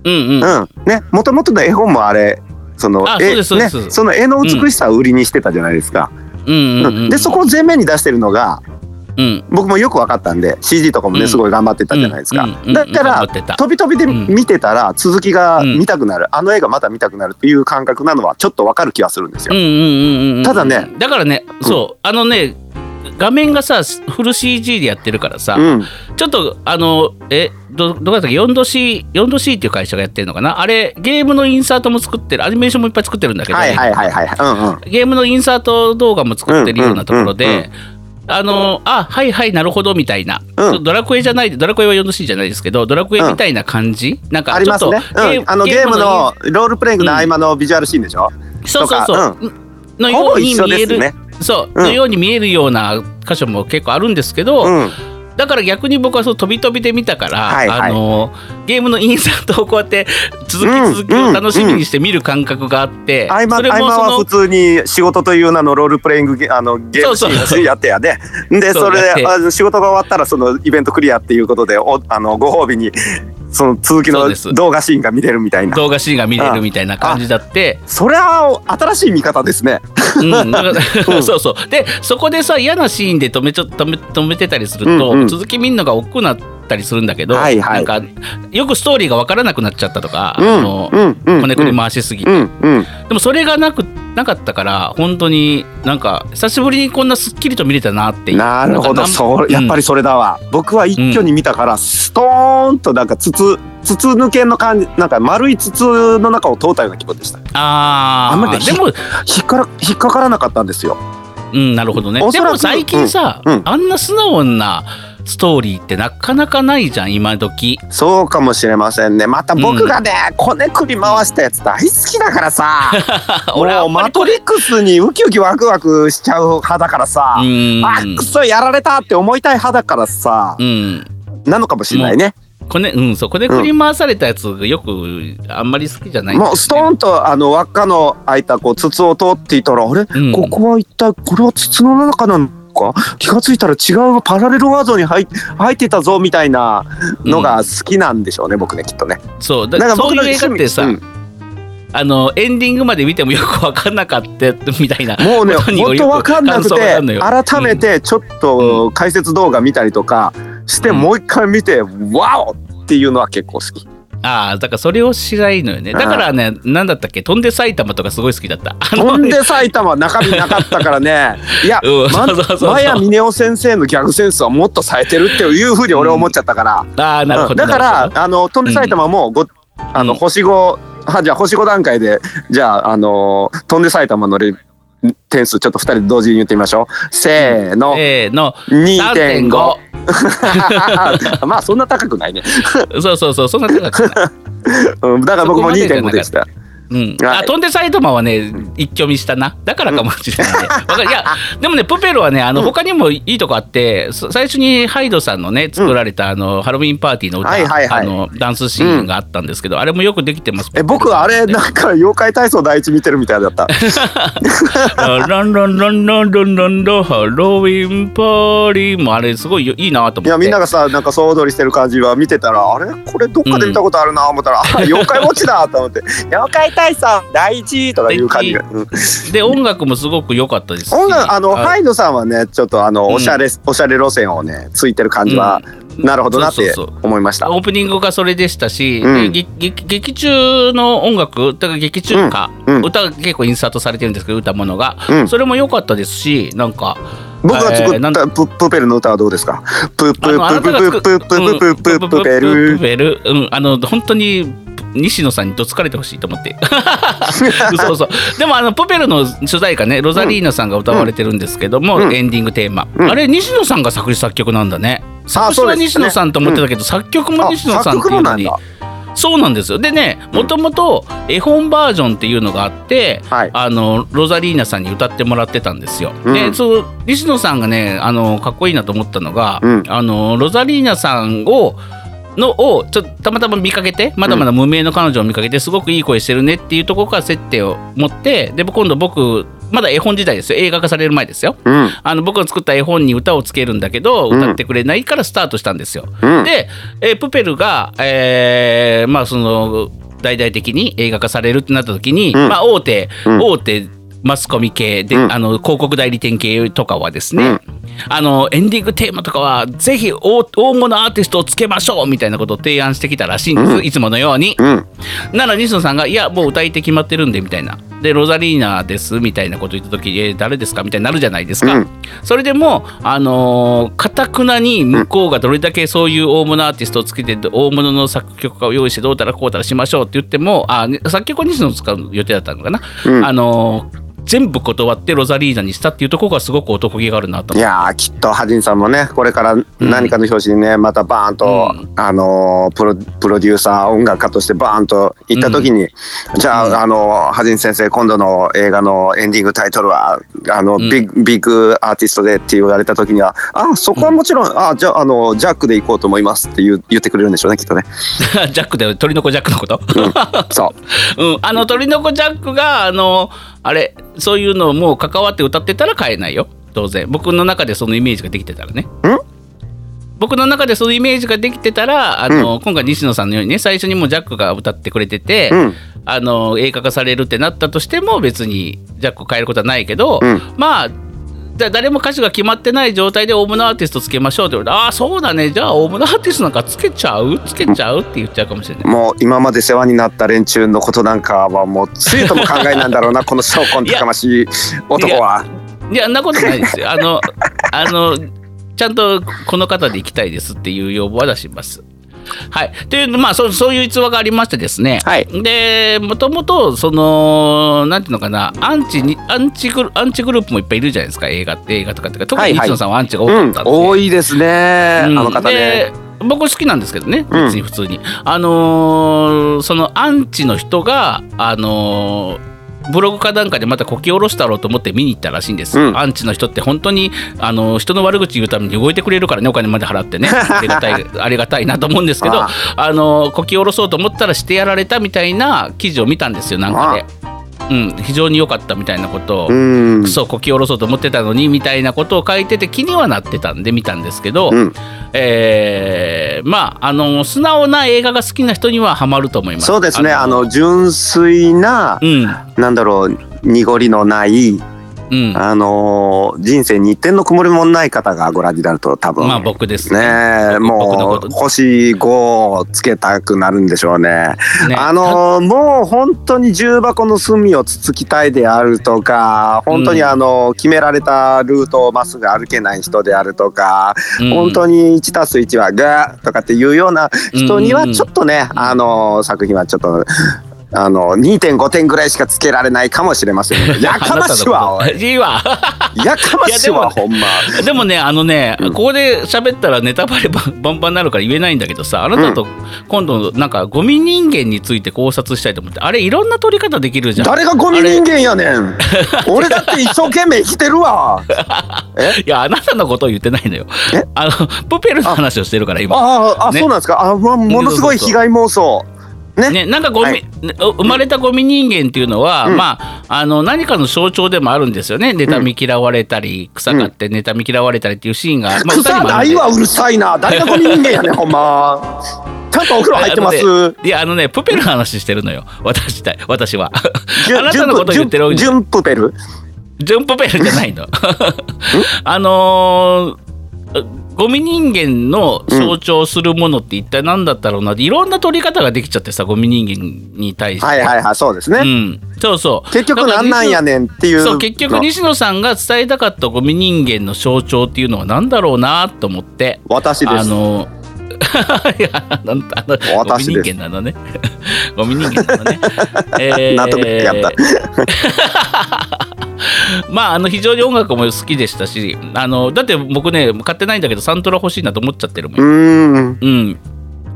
うんうん。うん。ね。もともとの絵本もあれそのあ絵ね、その絵の美しさを売りにしてたじゃないですか、でそこを前面に出してるのがうん。僕もよく分かったんで CG とかもねうん。すごい頑張ってたじゃないですか、だったら飛び飛びでうん。見てたら続きが見たくなる、あの映画また見たくなるっていう感覚なのはちょっと分かる気がするんですよ、ただねだからねそうあのね画面がさフル CG でやってるからさ、うん。ちょっとあのえどどこだったっけ？4°C 4°C っていう会社がやってるのかな？あれゲームのインサートも作ってるアニメーションもいっぱい作ってるんだけど、ゲームのインサート動画も作ってるようなところで、うんうんうん。あのあはいはいなるほどみたいな、うん。ドラクエじゃないドラクエは 4°C じゃないですけどドラクエみたいな感じ、なんかちょっとありますね、うん、あのゲームのロールプレイングの合間のビジュアルシーンでしょ、そうそうそう、とのように見える、ねそう、うん。のように見えるような箇所も結構あるんですけど、うん。だから逆に僕はそう飛び飛びで見たから、はいはい。あのゲームのインサートをこうやって続き続きを楽しみにして見る感覚があって、合間それ合間はもその普通に仕事という名のロールプレイングゲあのゲームシそうそう。ーンやってやで。でそうそれで仕事が終わったらそのイベントクリアっていうことでおあのご褒美にその続きの動画シーンが見れるみたいな。動画シーンが見れるみたいな感じだって、それは新しい見方ですね。うん、だから そうそう。でそこでさ嫌なシーンで止めちょ止め止めてたりすると、うんうん。続き見るのが億劫になったりするんだけど、はいはい。なんかよくストーリーが分からなくなっちゃったとか、うんあのうんうん。こねくり回しすぎて、うんうん。でもそれがなくなかったから本当になんか久しぶりにこんなすっきりと見れたなって。なるほど。そうやっぱりそれだわ、僕は一挙に見たから、ストーンとなん。か筒筒抜けの感じなんか丸い筒の中を通ったような気分でした。ああんまりでも引っから引っかからなかったんですよ。うんなるほどね。でも最近さ、うんうん。あんな素直なストーリーってなかなかないじゃん今時。そうかもしれませんね。また僕がね、こねくり回したやつ大好きだからさ。俺はマトリックスにウキウキワクワクしちゃう派だからさ、うん。あくそやられたって思いたい派だからさ、うん。なのかもしれないね。こねうんそうこねくり回されたやつがよくあんまり好きじゃない。ねもうストーンとあの輪っかの開いたこう筒を通っていたらあれ、うん。ここは一体これは筒の中なのか？気がついたら違うパラレルワードに入入ってたぞみたいなのが好きなんでしょうね、僕ねきっとね。そう。だか僕のそういう映画ってさ、うん。あのエンディングまで見てもよく分かんなかったみたいなもうね本当わかんなくて改めてちょっと解説動画見たりとかして、うん。もう一回見てワオっていうのは結構好き。ああだからそれをしないのよね。だからねなんだったっけ？飛んで埼玉とかすごい好きだった。あの飛んで埼玉中身なかったからね。いや、マヤ峰夫先生のギャグセンスはもっと冴えてるっていうふうに俺は思っちゃったから、ああなるほど、うん。だからあの飛んで埼玉もご、あのうん。星5はじゃあ星5段階でじゃああの飛んで埼玉のレ点数ちょっと2人で同時に言ってみましょう。せーの、せーの。2.5 まあそんな高くないね。そうそうそうそんな高くない。うんだから僕もそこまでじゃな2.5かったでした。うん、はい。あ飛んで埼玉はね一挙見したな。だからかもしれないね、わかる。いや でもねプペルはねあの、他にもいいとこあってそ最初にハイドさんのね作られた、あのハロウィンパーティーの歌、はいはいはい。あのダンスシーンがあったんですけど、あれもよくできてます。え僕あれなんか妖怪体操第一見てるみたいだった。ランランランランランランランラハロウィンパーリーもあれすごいよいいなと思っていやみんながさなんか総踊りしてる感じは見てたらあれこれどっかで見たことあるな思ったら、あ妖怪ウォッチだと思って妖怪体操第一とかいう感じで音楽もすごごく良かったですし。音楽あのあハイドさんはねちょっとあのうん。おしゃれ、おしゃれ路線をねついてる感じは、なるほどなって思いました。オープニングがそれでしたし、うん。で劇中の音楽だから劇中歌、うん。うん。歌が結構インサートされてるんですけど歌ものが、うん。それも良かったですしなんか僕が作ったププペルの歌はどうですか？プププププププププププペプルペル。うん。あの本当に西野さんにどつかれてほしいと思って。そうそうでもあのプペルの主題歌ねロザリーナさんが歌われてるんですけども、うん。エンディングテーマ、うん。あれ西野さんが作詞作曲なんだね。作詞は西野さんと思ってたけど、作曲も西野さんっていうのにあそうなんですよ。でねもともと絵本バージョンっていうのがあって、はい。あのロザリーナさんに歌ってもらってたんですよ。うん。でそう西野さんがねあのかっこいいなと思ったのが、うん。あのロザリーナさんをのをちょっとたまたま見かけてまだまだ無名の彼女を見かけてすごくいい声してるねっていうところから接点を持ってで今度僕まだ絵本時代ですよ。映画化される前ですよ。うん。あの僕が作った絵本に歌をつけるんだけどうん。歌ってくれないからスタートしたんですよ。うん。で、えープペルが、えーまあその大々的に映画化されるってなった時に、うん。まあ大手、うん。大手マスコミ系で、うんあの広告代理店系とかはですね、あのエンディングテーマとかはぜひ大大物アーティストをつけましょうみたいなことを提案してきたらしいんです、うんいつものように。うんなら西野さんが「いやもう歌い手決まってるんで」みたいな。でロザリーナですみたいなこと言った時「えー誰ですか?」みたいになるじゃないですか。うんそれでもあのかたくなに向こうがどれだけそういう大物アーティストをつけて大物の作曲家を用意してどうたらこうたらしましょうって言ってもあね作曲は西野を使う予定だったのかな。うんあの全部断ってロザリーナにしたっていうところがすごく男気があるなと。いやーきっとハジンさんもねこれから何かの表紙にねまたバーンと、うあのープロプロデューサー音楽家としてバーンと行った時に、じゃあ、うん。あのハジン先生今度の映画のエンディングタイトルはあの、ん。ビッグビッグアーティストでって言われた時にはあそこはもちろん、あじゃああのジャックで行こうと思いますって言う言ってくれるんでしょうねきっとね。ジャックで鳥の子ジャックのこと、そう。うん、あの鳥の子ジャックがあのあれそういうのも関わって歌ってたら買えないよ。当然。僕の中でそのイメージができてたらね。僕の中でそのイメージができてたらあの、今回西野さんのようにね最初にもうジャックが歌ってくれてて、うん。あの映画化されるってなったとしても別にジャックを変えることはないけど、うん。まあだ誰も歌手が決まってない状態で大物アーティストつけましょうって言われてああそうだねじゃあ大物アーティストなんかつけちゃう？つけちゃう？って言っちゃうかもしれない。もう今まで世話になった連中のことなんかはもうついとも考えなんだろうな この証拠高ましい男は。いや、んなことないですよ。あの、あの、ちゃんとこの方で行きたいですっていう要望は出します。はい、というまあそうそういう逸話がありましてですね、はい。でもともとそのなんていうのかな。アンチにアンチグルアンチグループもいっぱいいるじゃないですか。映画って映画とかって特にはいはい。西野さんはアンチが多うんかったんで、多いですね、うん。あの方ね。で僕好きなんですけどね。うん。別に普通に、あのーそのアンチの人があのーブログかなんかでまたこき下ろしたろうと思って見に行ったらしいんです、うん。アンチの人って本当にあの人の悪口言うために動いてくれるからねお金まで払ってね。ありがたいありがたいなと思うんですけどああ。のこき下ろそうと思ったらしてやられたみたいな記事を見たんですよなんかで、うん、非常に良かったみたいなことを、うん。クソこき下ろそうと思ってたのにみたいなことを書いてて気にはなってたんで見たんですけど、うん。えーまああの素直な映画が好きな人にはハマると思います。そうですね。あの純粋な、うん。なんだろう濁りのないうん。あの人生に一点の曇りもない方がご覧になると多分。まあ僕ですね。え僕僕のもう星5をつけたくなるんでしょうね。ね。あのもう本当に重箱の隅をつつきたいであるとか本当にうん。あの、決められたルートをまっすぐ歩けない人であるとか、うん。本当に1たす1はガーとかっていうような人にはちょっとね、あの作品はちょっとあの2.5点ぐらいしかつけられないかもしれません。やかましいわおい。いいわ。やかましわほんま。でもねあのね、ここで喋ったらネタバレバンバンになるから言えないんだけどさあなたと今度なんかゴミ人間について考察したいと思ってあれいろんな取り方できるじゃん。誰がゴミ人間やねん。俺だって一生懸命生きてるわ。え いやあなたのことを言ってないのよ。え？あのプペルの話をしてるから今。あああ、ね。そうなんですか？あ、ま、ものすごい被害妄想ね。ね、なんかゴミ、はい。ね生まれたゴミ人間っていうのは、うん。まああの何かの象徴でもあるんですよね。妬み嫌われたり草刈って妬み嫌われたりっていうシーンが、まあ、歌に草もあるんで。ないわうるさいな。誰がゴミ人間やねんほんま。ちゃんとお風呂入ってます。いやあのねプペルの話してるのよ。私た私は。あなたのこと言ってるジュンプペル？ジュンプペルじゃないの。あのーゴミ人間の象徴するものって一体何だったろうなっていろんな取り方ができちゃってさゴミ人間に対して、はいはいはいそうですね、うん、そうそう。結局なんなんやねんっていう。そう結局西野さんが伝えたかったゴミ人間の象徴っていうのは何だろうなと思って。私です。あの いやなんあのゴ私人間なのね。ゴミ人間なのね、え納得やった。まああの非常に音楽も好きでしたしあのだって僕ね買ってないんだけどサントラ欲しいなと思っちゃってるもん。うーん。うん。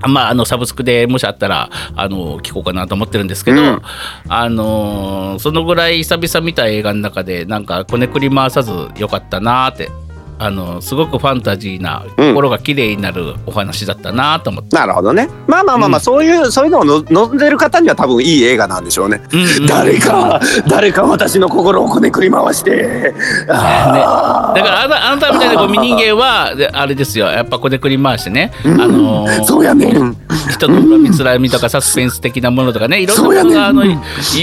まあ、あのサブスクでもしあったらあの聞こうかなと思ってるんですけど、うん。あのーそのぐらい久々見た映画の中でなんかこねくり回さずよかったなーってあのすごくファンタジーなうん心が綺麗になるお話だったなと思って、なるほどね。まあまあまあまあ、うん。そういうそういうのをの望んでる方には多分いい映画なんでしょうね、うんうん誰か誰か私の心をこねくり回して。ね、だからあなあなたみたいなゴミ人間はであれですよ。やっぱこねくり回してね、あのーそうやね。ん。人の恨みつらみとかサスペンス的なものとかね。いろんなものがあのい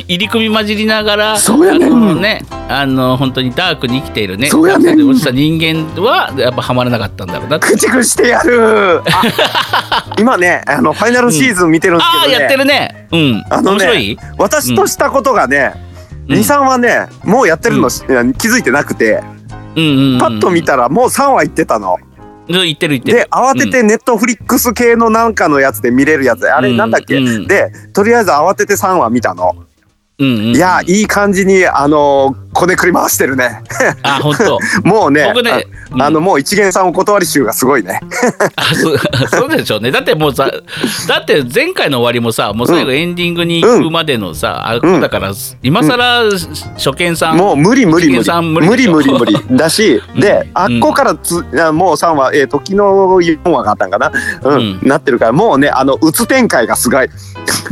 入り組み混じりながらそうやね。ねあの本当にダークに生きているね。そうやね。んダークで落ちた人間はやっぱハマらなかったんだろうな。駆逐してやる。あ今ねあのファイナルシーズン見てるんですけどね、ああやってるね。うん。あのね私としたことがね、うん。23はねもうやってるのし、気づいてなくて。うんうんうんパッと見たらもう3話いってたの。言ってる言ってる。で慌ててネットフリックス系のなんかのやつで見れるやつあれうんなんだっけ、うん。でとりあえず慌てて3話見たの。うんうんうん。いやいい感じにあのこねくり回してるね。あ本当。もうね僕ねあうん。あのもう一元さんお断り集がすごいね。あそう そうでしょうね。だってもうさだって前回の終わりもさもう最後エンディングに行くまでのさ、あうん。だから今更初見さん、もう無理無理無一元さん無理理でしょ。無理無理無理。だし、うん。であっこからつあもう3話えー、時の4話があったんかな、うん。なってるからもうねあのうつ展開がすごい。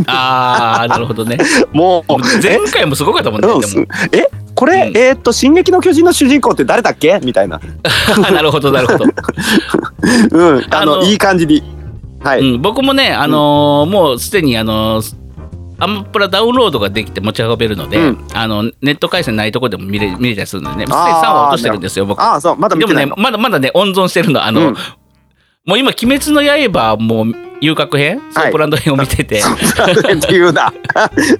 ああなるほどね。もう前回もすごかったもんねえ？これ、うん。えーっと「進撃の巨人」の主人公って誰だっけ？みたいな、なるほどなるほど、うん、あのいい感じに。はい、うん、僕もねあのーもうすでにあのーアマプラダウンロードができて持ち運べるので、うん。あのネット回線ないとこでも見れ見れたりするのでね、すでにあー3話落としてるんですよ、僕。ああそうまだ見でもねまだまだね、温存してるの。あの、うん。もう今、鬼滅の刃もう遊郭編、ソープランド編を見てて、ブランド編って言うな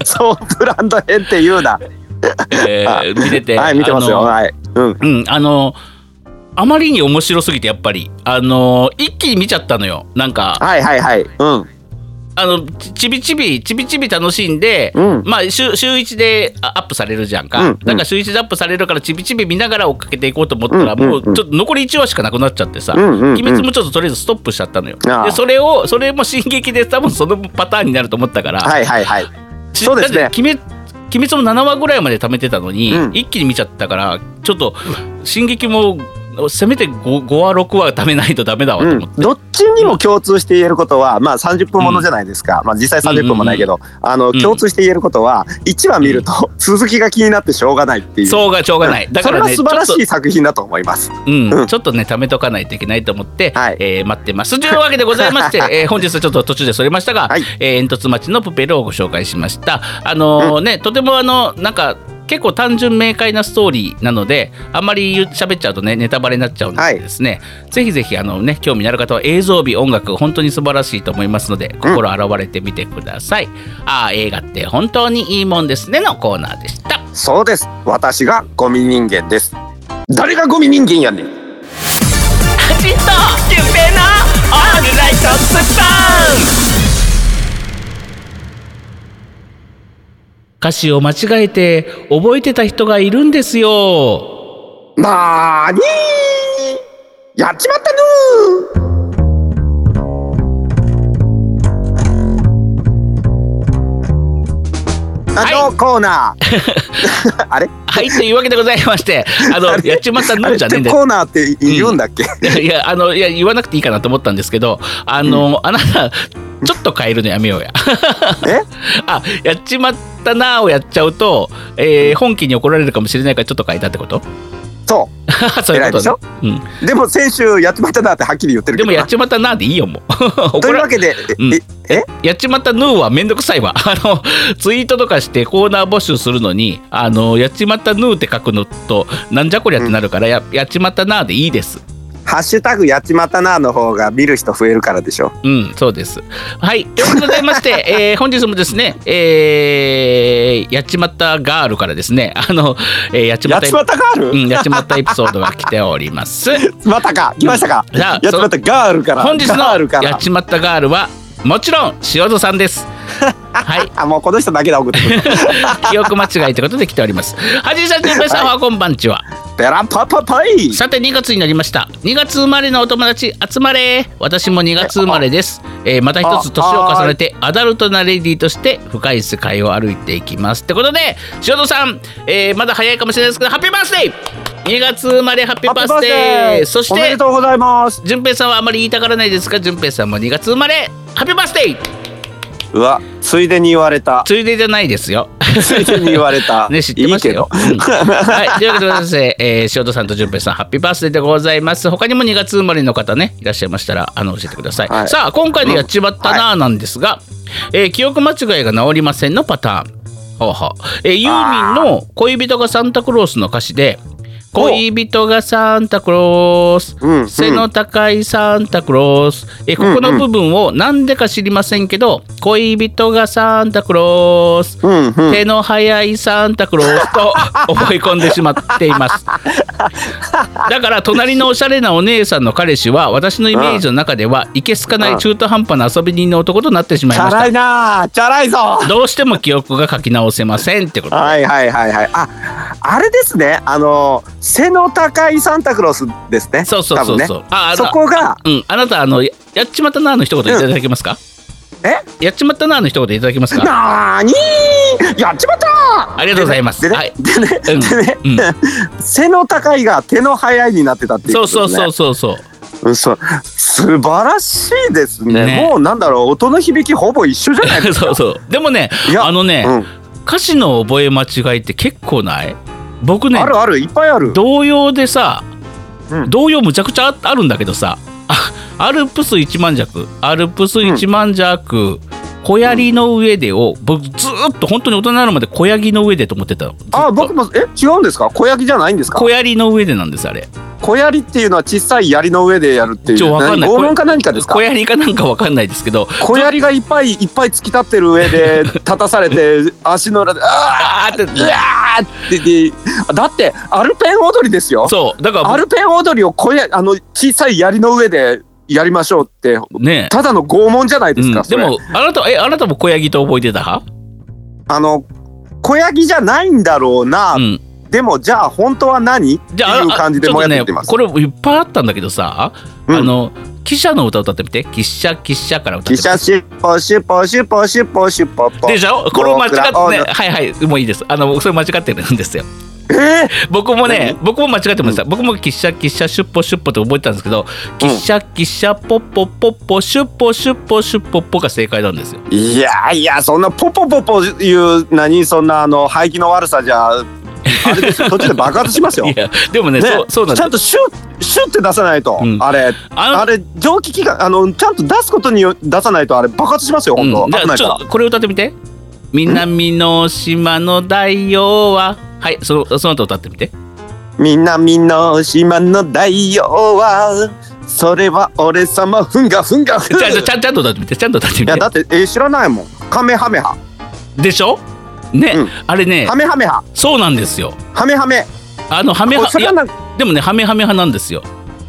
そうブランド編って言うなえー見てて、はい見てますよ。はい。うん。うん、あの、あまりに面白すぎて、やっぱり、あの、一気に見ちゃったのよ。なんか、はいはいはい。うん。あの、ちちびちび、ちびちび楽しんで、うん。まあ週、週1であアップされるじゃんか。うんうん。だから週1でアップされるから、ちびちび見ながら追っかけていこうと思ったら、もうちょっと残り1話しかなくなっちゃってさ、うんうんうん。鬼滅もちょっととりあえずストップしちゃったのよ。で、それを、それも進撃で多分そのパターンになると思ったから、はいはいはい。ちそうですね鬼滅も7話ぐらいまで貯めてたのに、うん。一気に見ちゃったからちょっと進撃もせめて 5, 5話6話貯めないとダメだわとうん。思って、、どっちにも共通して言えることは、まあ30分ものじゃないですか、まあ実際30分もないけど、あのん。共通して言えることは1話見ると続きが気になってしょうがないっていう。そうがしょうがない。だからねそれは素晴らしい作品だと思います。とうん。うん。ちょっとね貯めとかないといけないと思って、はい。えー待ってます。というわけでございまして、えー本日はちょっと途中でそれましたが、はい。えー煙突町のプペルをご紹介しました。あのーねとてもあのなんか結構単純明快なストーリーなのであんまり言う喋っちゃうとねネタバレになっちゃうのでですね、ぜひぜひあのね興味のある方は映像美音楽本当に素晴らしいと思いますので心洗われてみてください、ああ映画って本当にいいもんですねのコーナーでしたそうです。私がゴミ人間です。誰がゴミ人間やねん。アジトキュンペイのオールライトスパン歌詞を間違えて覚えてた人がいるんですよ。なーにーやっちまったぬのコーナー。あれ？はいというわけでございましてあのやっちまったヌーじゃねえんだよコーナーって言うんだっけ、いやいやあのいや言わなくていいかなと思ったんですけどあの、あなたちょっと変えるのやめようや。え？あやっちまったなーをやっちゃうと、えー本気に怒られるかもしれないからちょっと変えたってこと？そ そういうこと偉いでしょ？うん、うでも先週やっちまったなってはっきり言ってるけどな。でもやっちまったなーでいいよも。うというわけで、うん。え？えやっちまったヌーはめんどくさいわ。あの、ツイートとかしてコーナー募集するのに、あの、やっちまったヌーって書くのと、なんじゃこりゃってなるから、ややっちまったなーでいいです。ハッシュタグやっちまったなの方が見る人増えるからでしょうん、そうです。はい。ということでございまして、えー本日もですね、えーやっちまったガールからですね、あの、えーやっちまたちまったガール、うん、やっちまったエピソードが来ております。またか来ましたか、じゃあやっちまったガールから本日のやっちまったガールは、もちろん、塩戸さんです。はい。あもうこの人だけだ送ってくる記憶間違いということで来ております。はじめさん、じゅんぺいさんはこんばんちは。ペラパパパイ。さて2月になりました。2月生まれのお友達集まれ。私も2月生まれです、えーまた一つ年を重ねてアダルトなレディーとして深い世界を歩いていきます。ってことで塩戸さん、えーまだ早いかもしれないですけどハッピーバースデー2月生まれハッピーバースデーそしおめでてとうございます。淳平さんはあまり言いたがらないですが淳平さんも2月生まれ。ハッピーバースデーうわついでに言われた。ついでじゃないですよついでに言われたね、知ってましたよ。いいはい、というわけでございまして、えー、塩戸さんと淳平さん、ハッピーバースデーでございます。他にも2月生まれの方ね、いらっしゃいましたら、あの、教えてください。はいさあ、今回でやっちまったなーなんですが、えー記憶間違いが治りませんのパターン。ほうほう。えーユーミンの恋人がサンタクロースの歌詞で、恋人がサンタクロース、うんうん。背の高いサンタクロース、えここの部分を何でか知りませんけど、恋人がサンタクロース、うんうん。手の速いサンタクロースと 思い込んでしまっています。だから隣のおしゃれなお姉さんの彼氏は私のイメージの中ではいけすかない中途半端な遊び人の男となってしまいました。チャラいなチャラいぞ。どうしても記憶が書き直せませんってことはいはいはいはい。ああれですね。あの背の高いサンタクロースですね。そうそうそうそう、ね。あそこがうんあなたあのややっちまったなーの一言いただけますか、え？やっちまったなーの一言いただけますか？なーにー？やっちまったありがとうございます。でね、はい。でね、うん。でね、うん。背の高いが手の速いになってたっていうね、そうそうそうそううんそう。素晴らしいですね。ね。もうなんだろう音の響きほぼ一緒じゃないですか。そうそう。でもねあのね、うん。歌詞の覚え間違いって結構ない？僕ねあるあるいっぱいある。童謡でさ、うん。童謡むちゃくちゃああるんだけどさあアルプス一万弱アルプス一万弱、小槍の上でを僕ずーっと本当に大人になるまで小槍の上でと思ってた。のあ僕もえ違うんですか？小槍じゃないんですか？小槍の上でなんですあれ。小槍っていうのは小さい槍の上でやるっていう。ちょわかんない。何拷問か何かですか？小槍かなんかわかんないですけど。小槍がいっぱいいっぱい突き立ってる上で 立たされて足の裏で「ああーって。ーうわー!」ってでだってアルペン踊りですよ。そうだからアルペン踊りを小やあの小さい槍の上でやりましょうってねただの拷問じゃないですか、うん、でもあなたえあなたも小槍と覚えてた？派あの小槍じゃないんだろうな、うん。でもじゃあ本当は何？ってじゃあいう感じでもやってます、ねこれいっぱいあったんだけどさ、うん。あの汽車の歌歌ってみて。汽車汽車から歌って汽車シュッポシュッポシュッポシュッポシュッポポでしょ？これ間違ってねはいはい。もういいです。あのそれ間違ってるんですよえー、僕もね僕も間違ってました、僕も汽車汽車シュッポシュッポって覚えてたんですけど汽車汽車ポッポポッポシュッポシュッポシュッポッポが正解なんですよ。いやいやそんなポポポポいう何そんなあの排気の悪さじゃあれですよ。途中で爆発しますよ。いやでもねね。そうそうなんちゃんとシュッシュッって出さないと、うん。あれあれ蒸気機関あのちゃんと出すことによ出さないとあれ爆発しますよ本当、うん、危ないから。あちょっとこれ歌ってみて。南の島の大王ははいそのその後歌ってみて。南の島の大王はそれは俺様ふんがふんが。ふんちゃんとちゃんと歌ってみて。ちゃんと歌ってみて。いやだってえー知らないもん。カメハメハ。でしょ？ね、うん。あれね。ハメハメハ。そうなんですよ。ハメハメ。あのハメハいやこれそれはなでもねハメハメ派なんですよ。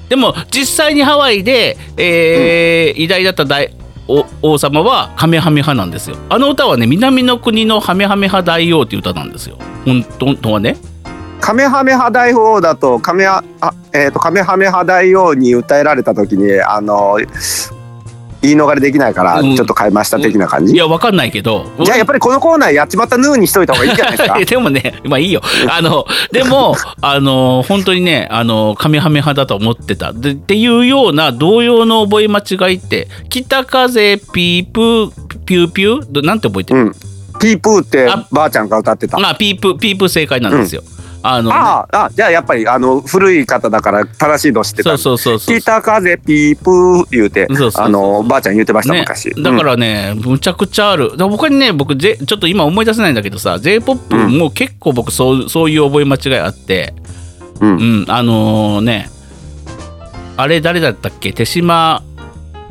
でも実際にハワイで、えー偉大だった大お王様はカメハメ派なんですよ。あの歌はね南の国のハメハメ派大王っていう歌なんですよ。本当はね。カメハメ派大王だとカメハえっ、とカメハメ派大王に歌えられた時にあの言い逃れできないからうんちょっと変えました的な感じ？いやわかんないけどじゃあやっぱりこのコーナーやっちまったヌーにしといた方がいいんじゃないですか？でもね、まあいいよ。あの、でも、あの、本当にね、あの、カメハメ派だと思ってた。でっていうような同様の覚え間違いって、北風ピープー、ピューピュー？どなんて覚えてる、うん。ピープーってあばあちゃんが歌ってた。ああ、ピープ、ピープ正解なんですよ。あの、ああじゃあやっぱりあの古い方だから正しいの知ってた。そうそうそうそう。北風ピープー言うてあのばあちゃん言ってましたね昔。、だからね、むちゃくちゃある。だ他にね、僕、J、ちょっと今思い出せないんだけどさ、J-POP うんも結構僕そう、そういう覚え間違いあって、うんうん、あのね、あれ誰だったっけ？手島、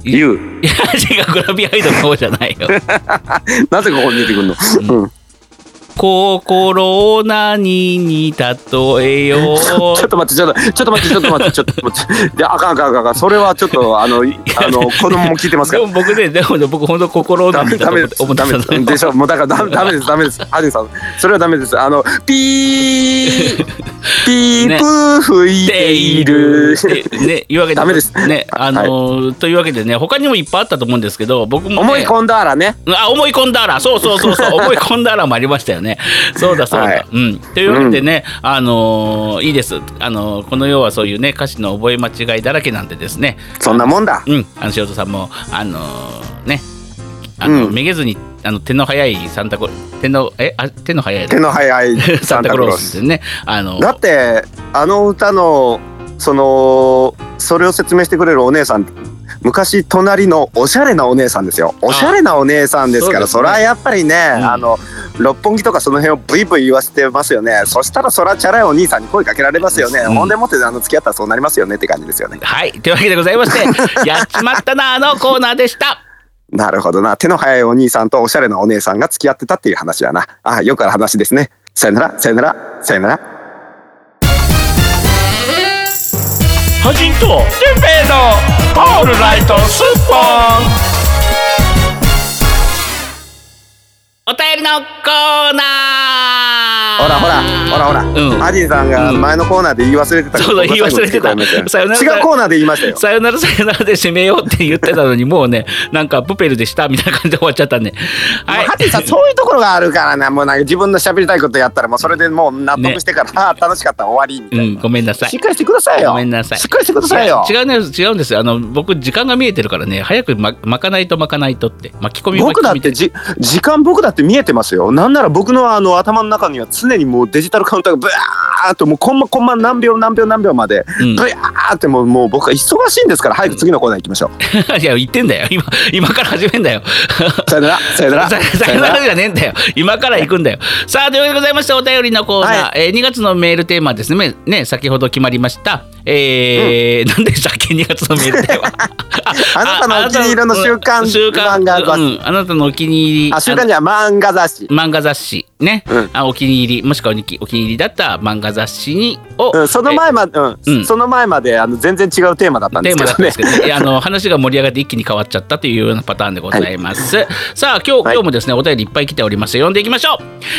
い言う。いや違うグラビアアイドルの方じゃないよ なぜここに出てくるの？うん。心を何に例えようちょっと待って、ちょっと、ちょっと待って、ちょっと待って、ちょっと待って。で、あかんあかんあかん。それはちょっと、あの、いあの、子供も聞いてますからでも。僕ねでもね僕本当心を何にだとダメです。思ってたのでしょ。もうだからダメダメです。ダメです。ハジンさん、それはダメです。あの、ピー、ピープー吹いている。でね、いうわけでダメですねあのーというわけでね他にもいっぱいあったと思うんですけど僕も、ね、思い込んだらね。あ思い込んだらそうそうそうそう 思い込んだらもありましたよねそうだそうだ、はい。うん。というわけでね、あのーいいです。あのーこの世はそういうね歌詞の覚え間違いだらけなんでですね。そんなもんだ。うん。あの塩田さんもあのーねあの、うん。めげずにあの手の早いサンタコ手のえあ手の早い。手の早いサ サンンタクロース。スでね。あのだって、あの歌の、その、それを説明してくれるお姉さん、昔隣のおしゃれなお姉さんですよ。おしゃれなお姉さんですから、そうですねそれはやっぱりね、んあの、六本木とかその辺をブイブイ言わせてますよね。そしたらそらチャラいお兄さんに声かけられますよね。うんほんでもってあの付き合ったらそうなりますよねって感じですよね。はい というわけでございまして やっちまったなあのコーナーでしたなるほどな。手の早いお兄さんとおしゃれなお姉さんが付き合ってたっていう話やな。あよくある話ですね。さよなら、さよなら、さよなら。ハジンとジンベエのオールライトスッポン。お便りのコーナー。ほらほら、ほらほら。うん。アジンさんが前のコーナーで言い忘れてたそうそう言い忘れてた。さよなら違うコーナーで言いましたよ。さよならさよならで締めようって言ってたのにもうねなんかプペルでしたみたいな感じで終わっちゃったね はい。ハティさんそういうところがあるからなもうなんか自分の喋りたいことやったらもうそれでもう納得してから、ああ楽しかった。終わり。みたいな、うんごめんなさい。しっかりしてくださいよ。ごめんなさい。しっかりしてくださいよ。違う違うんです違うんです。よあの僕時間が見えてるからね。早くま巻かないと巻かないとって。巻き込み巻き込み僕だってじ時間僕だって見えてますよ。なんなら僕のあの頭の中には常にもうデジタルカウンターがブワーっともうコンマコンマ何秒何秒何秒までうん。ブワーってもうもう僕は忙しいんですから早く次のコーナー行きましょう、いや言ってんだよ。今今から始めんだよ。さよならさよなら。ささよなら。じゃねえんだよ。今から行くんだよ。さあというわけでございましてお便りのコーナー、はい。えー2月のメールテーマはですね。ね先ほど決まりましたえー何でしたっけ？2月のメールテーマあなたのお気に入りの週刊うん週刊。漫画雑誌。うん。あなたのお気に入り。あ週刊じゃ漫画雑誌。漫画雑誌。ね、うん。あお気に入り。もしくはお気お気に入りだった漫画雑誌に。を、うん、その前まで、うん。うん。その前まであの全然違うテーマだったんでテーすけどね。マだったんですけど、ね、あの話が盛り上がって一気に変わっちゃったというようなパターンでございます。さあ今日、はい。今日もですねお便りいっぱい来ております。読んでいきましょ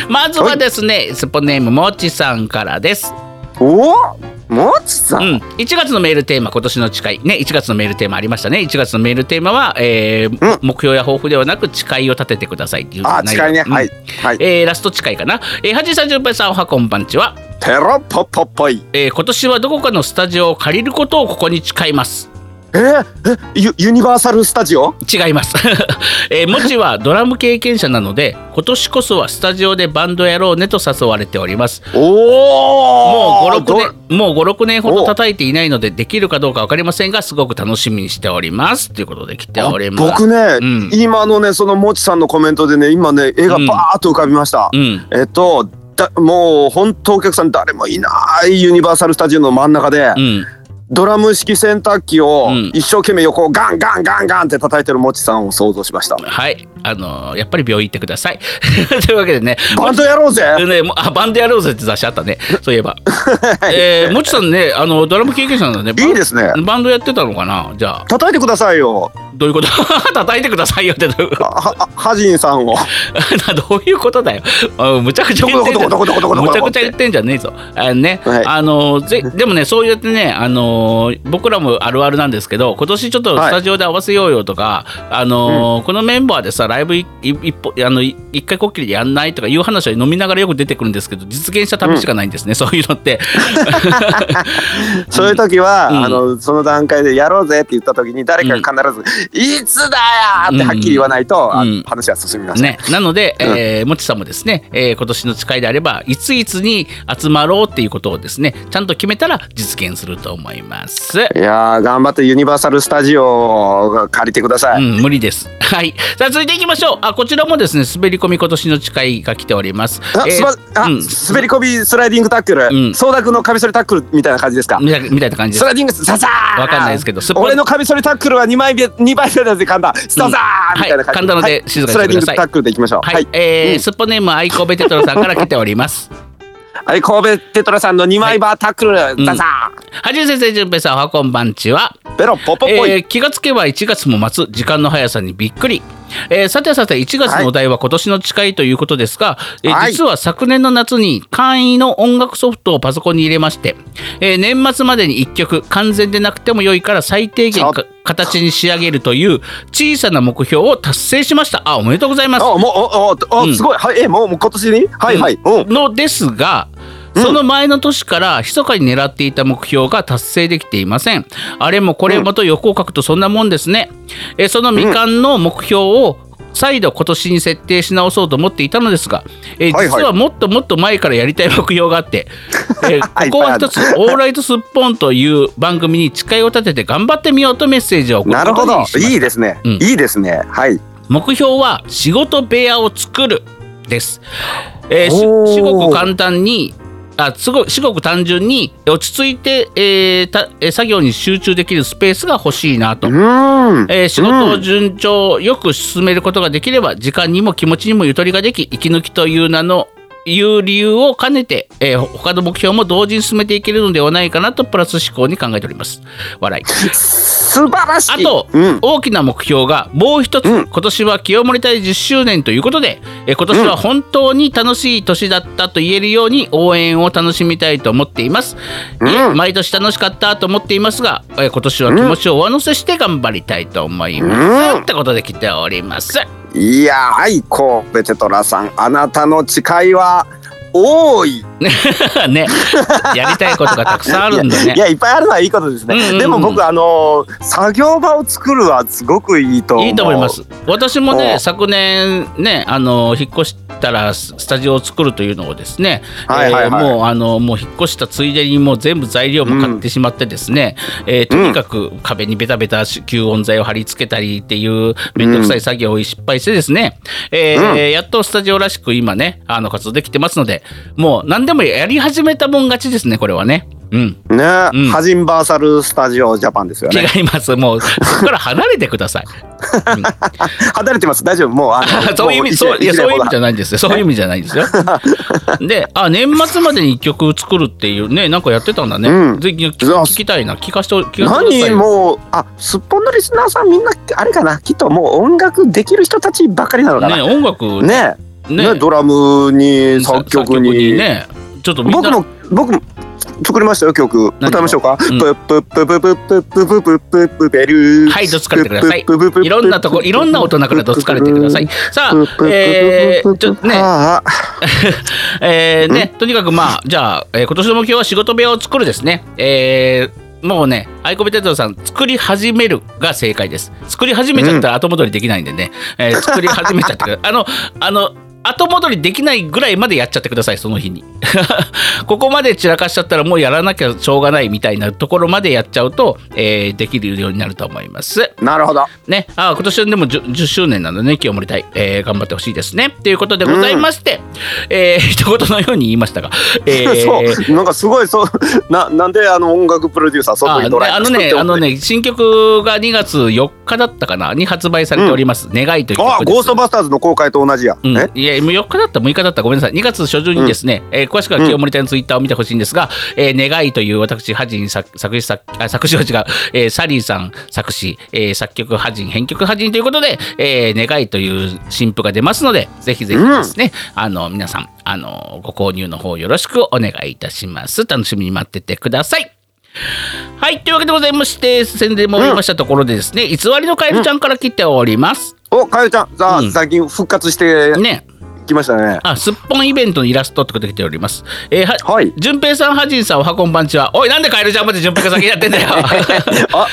う。まずはですね、スポネームもちさんからです。おおもちさ、うん。ん、1月のメールテーマ今年の誓い。ね1月のメールテーマありましたね。1月のメールテーマは、えーうん。目標や抱負ではなく誓いを立ててくださいっていうあ内容。うんはい。はい。えーラスト誓いかな、えー、八さんじゅんぺいさんおはこんばんちは、ペロッポッポッポイ。えー今年はどこかのスタジオを借りることをここに誓いますえー、えユユニバーサル・スタジオ？違います、えー、もちはドラム経験者なので今年こそはスタジオでバンドやろうねと誘われております。もうおど56年もう56年ほど叩いていないのでできるかどうか分かりませんがすごく楽しみにしております。ということで来ております。僕ね、うん。今のねそのもちさんのコメントでね今ね絵がバーッと浮かびました、うん。えっとだもう本当お客さん誰もいないユニバーサル・スタジオの真ん中で、うんドラム式洗濯機をうん。一生懸命横をガンガンガンガンって叩いてるもちさんを想像しました。はいあのーやっぱり病院行ってください。というわけでね。バンドやろうぜ。ね、あバンドやろうぜって雑誌あったね。そういえば。えー、もちさんねあのドラム経験者なんだね。いいですね。バンドやってたのかな？じゃあ。叩いてくださいよ。どういうこと？叩いてくださいよってどういう？ことははハジンさんを。どういうことだよ。あむちゃくちゃ言ってんじゃむちゃくちゃ言ってんじゃねえぞ。あのね、はいあのぜでもねそうやってねあの僕らもあるあるなんですけど今年ちょっとスタジオで合わせようよとか、あのこのメンバーでさライブ一歩あのい一回こっきりでやんないとかいう話は飲みながらよく出てくるんですけど実現した試しがないんですね、そういうのって。そういう時は、うんあのその段階でやろうぜって言った時に誰かが必ず「いつだよ!」ってはっきり言わないと、話は進みません。ね、なので、えーもちさんもですね、えー今年の誓いであればいついつに集まろうっていうことをですねちゃんと決めたら実現すると思います。いやー頑張ってユニバーサル・スタジオを借りてください。うん、無理です。はい。さあ、続いていきましょう。あ、こちらもですね、滑り込み今年の誓いが来ております。あ、えーすまあ、うん。滑り込みスライディングタックル、うん。総額のカミソリタックルみたいな感じですか？みたいみたいな感じです。スライディングささーわかんないですけど俺のカミソリタックルは2枚目2倍目で噛んだスタザーみたいな感じ。はい。で静かにしてください。スライディングタックルでいきましょう。はい、えーうん。すっぽネームアイコベテトロさんから来ております。はい神戸テトラさんの2枚バータックル、ん。ザザはじめ先生、じゅんぺいさん、おはこんばんちは。ーベロポポポイ、えー気がつけば1月も末時間の速さにびっくり、えーさてさて1月のお題は今年の誓いということですが、えーはい。実は昨年の夏に簡易の音楽ソフトをパソコンに入れまして、えー年末までに1曲完全でなくても良いから最低限か形に仕上げるという小さな目標を達成しました。あおめでとうございます。あもうおおお、うん。すごい。はいえもうもう今年に？はいはい、うん。のですがその前の年から密かに狙っていた目標が達成できていません。あれもこれもと横を書くとそんなもんですね。えその未完の目標を再度今年に設定し直そうと思っていたのですが、えはいはい。実はもっともっと前からやりたい目標があって、えはいここは一つ「オーライトスッポン」という番組に誓いを立てて頑張ってみようとメッセージを送るこなるほど。いいですね、うん。いいですね。はい。目標は仕事部屋を作るです。えーしおー。至極簡単にあすごい至極単純に落ち着いて、えーたえー作業に集中できるスペースが欲しいなと。えー仕事を順調よく進めることができれば時間にも気持ちにもゆとりができ息抜きという名のいう理由を兼ねて、えー他の目標も同時に進めていけるのではないかなとプラス思考に考えております。笑い。素晴らしいあと、うん、大きな目標がもう一つ、うん今年は清盛隊10周年ということで、え今年は本当に楽しい年だったと言えるように応援を楽しみたいと思っています。いえうん毎年楽しかったと思っていますが、え今年は気持ちを上乗せして頑張りたいと思います。うんってことで来ております。いやはい神戸テトラさんあなたの誓いは多い。ね、やりたいことがたくさんあるんだね。い。やいっぱいあるのはいいことですね、うんうんうん。でも僕あのー作業場を作るはすごくいいといいと思います。私もねお昨年ねあの引っ越したらススタジオを作るというのをですね、はいはいはい。えーもうあのもう引っ越したついでにもう全部材料も買ってしまってですね、えーとにかく壁にベタベタ吸音材を貼り付けたりっていう面倒くさい作業を失敗してですね、えーやっとスタジオらしく今ねあの活動できてますのでもう何でもやり始めたもん勝ちですねこれはね。うん、ね、うん。ハジンバーサルスタジオジャパンですよね。違います。もうそこから離れてください。離れてます。大丈夫。もう そういう意味、そういやそういう意味じゃないんですよ。そういう意味じゃないんですよ。で、あ、年末までに一曲作るっていうね、なんかやってたんだね。うん。ぜひ聞聞きたいな、聞かして、聞かせて何よ。もうあすっぽんのリスナーさんみんなあれかな？きっともう音楽できる人たちばっかりなのかね、な音楽ねねドラムに作曲にね、ちょっと僕も僕も作りましたよ曲何歌いましょうか。うんプップップププププププププベル。はいどつかれてくださいいろんなとこ、いろんな大人からどつかれてください。さあえー、ちょっとね、えーね、とにかくまあ、じゃあ、えー今年の目標は仕事部屋を作るですね。えーもうね、アイコベテトロさん、作り始めるが正解です。作り始めちゃったら後戻りできないんでね、えー作り始めちゃってください。あの、あの、後戻りできないぐらいまでやっちゃってください、その日に。ここまで散らかしちゃったらもうやらなきゃしょうがないみたいなところまでやっちゃうと、えーできるようになると思います。なるほど。ね、あ今年はでも 10, 10周年なのでね、清盛隊、えー頑張ってほしいですね。ということでございまして、えー 一言のように言いましたが、えーそうなんかすごいそうななんであの音楽プロデューサー外あにドライあのね、あのね、新曲が2月4日だったかなに発売されております。願いという曲です。あゴーストバスターズの公開と同じや。うん、え？いやえー、4日だった6日だったごめんなさい。2月初旬にですね、えー詳しくは清盛隊のツイッターを見てほしいんですが「えー願い」という私ハジン作作詞作あ作詞は違う、えーサリーさん作詞、えー作曲ハジン編曲ハジンということで「えー願い」という新譜が出ますのでぜひぜひですね、あの皆さんあのご購入の方よろしくお願いいたします。楽しみに待っててください。はいというわけでございまして宣伝も終わりましたところでですね、偽りのカエルちゃんから来ております、おかゆちゃん。さあ、うん。最近復活してねきましたねあ、すっぽんイベントのイラストってことで来ております。えー、は、はい順平さん、はじんさん、おはこんばんちは。おい、なんでカエルちゃんまで順平が先にやってんだよ。あ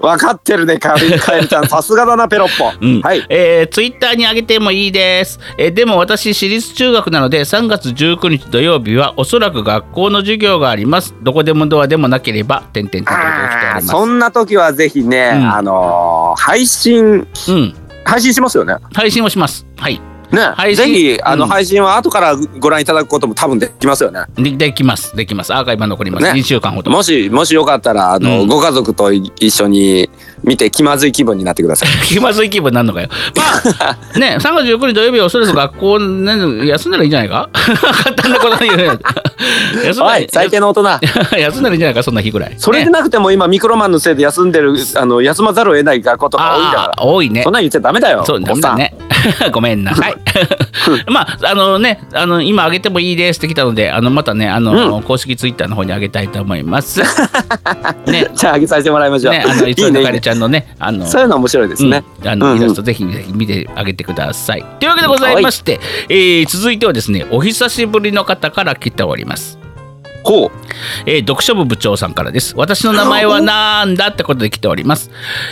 分かってるねかゆかゆちゃんさすがだなペロッポ、うん、はいえー、ツイッターに上げてもいいです。えーでも私、私立中学なので、3月19日土曜日はおそらく学校の授業があります。どこでもドアでもなければ、点々と。そんな時はぜひね、うんあのー配信うん、配信しますよね配信をします。はい。ね配信ぜひあの、うん配信は後からご覧いただくことも多分できますよねでできます。できます。アーカイブは残ります。ね2週間ほど。もしもしよかったらあの、うんご家族と一緒に見て気まずい気分になってください 気まずい気分になるのかよ。まあ、ね、3月19日土曜日はおそらく学校、ね、休んだらいいんじゃないか？簡単なこと言うね。休んだらはい最低の大人休んだらいいんじゃないか、そんな日ぐらい。それでねなくても今ミクロマンのせいで休んでるあの休まざるを得ない学校とか多いんだかあー多いねらそん。なん言っちゃダメだよそう、だね。ごめんなさい。まあ、あのね、あの、今上げてもいいですって来たので、あの、またね、あの、公式ツイッターの方に上げたいと思います。ね、じゃああげさせてもらいましょう、ね、あの、いついいねいいねのかりちゃんのね、あの、そういうの面白いですね、うん。あの、うんうん。イラストぜひぜひ見てあげてください。というわけでございまして、えー続いてはですねお久しぶりの方から来ております。ほう。えー読書部部長さんからです。私の名前はなんだってことで来ております。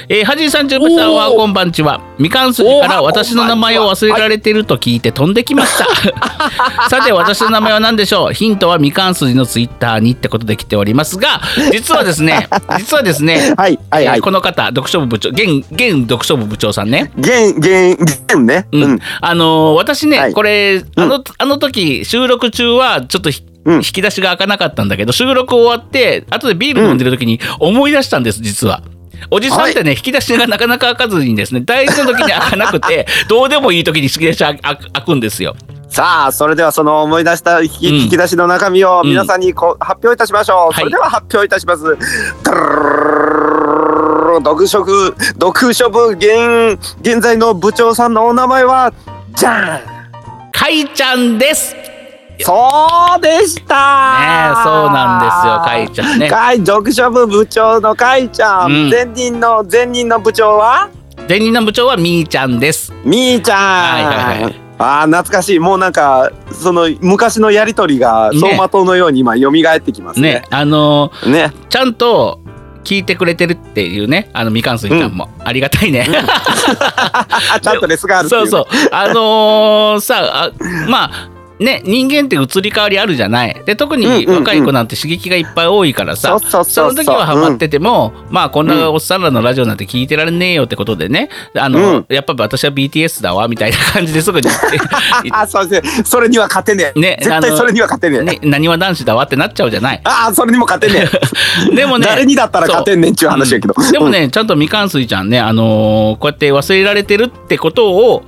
えー、はじいさん、じゅんぺさんはこんばんちは。みかん筋から私の名前を忘れられていると聞いて飛んできました。さて、私の名前は何でしょう？ヒントはみかん筋のツイッターにってことで来ておりますが、実はですね、実はですね、はいはいはい。えーこの方、読書部部長、現、現読書部部長さんね。ゲンゲンゲンね。うん。うん。あのー私ね、はい。これあの,、あの時収録中はちょっと引き出しが開かなかったんだけど収録終わって後でビール飲んでる時に思い出したんです実は。おじさんってね、引き出しがなかなか開かずにですね大事な時に開かなくて どうでもいい時に引き出し開くんですよ。さあそれではその思い出した引き,、うん引き出しの中身を皆さんにこう、発表いたしましょう、はいそれでは発表いたしますドゥルルルルルル読書部読書部現現在の部長さんのお名前はじゃんかいちゃんです。ねそうでした。えそうなんですよかいちゃんね。かい読書部部長のかいちゃん、うん。前任の前任の部長は？前任の部長はみーちゃんです。みーちゃん、はいはいはい。あー懐かしい。もうなんかその昔のやりとりがね。走馬灯のように今蘇ってきますね。ね。あのーね。ちゃんと聞いてくれてるっていうねあのみかんすいちゃんも、ありがたいね。あ ちゃんとレスがあるっていそううそう。あのーさあまあね人間って移り変わりあるじゃない。で特にうんうんうん。若い子なんて刺激がいっぱい多いからさ、そうそうそうそう。の時はハマってても、まあこんなおっさんらのラジオなんて聞いてられねえよってことでね。あの、うん。やっぱ私は BTS だわみたいな感じですぐに。あそうです。ねそれには勝てねえ。ね絶対それには勝てねえ。ねなにわ男子だわってなっちゃうじゃない。ああそれにも勝てねえ。でもね誰にだったら勝てんねんっちゅう話やけど、う。んでもね、ちゃんとみかんすいちゃんね、あのーこうやって忘れられてるってことを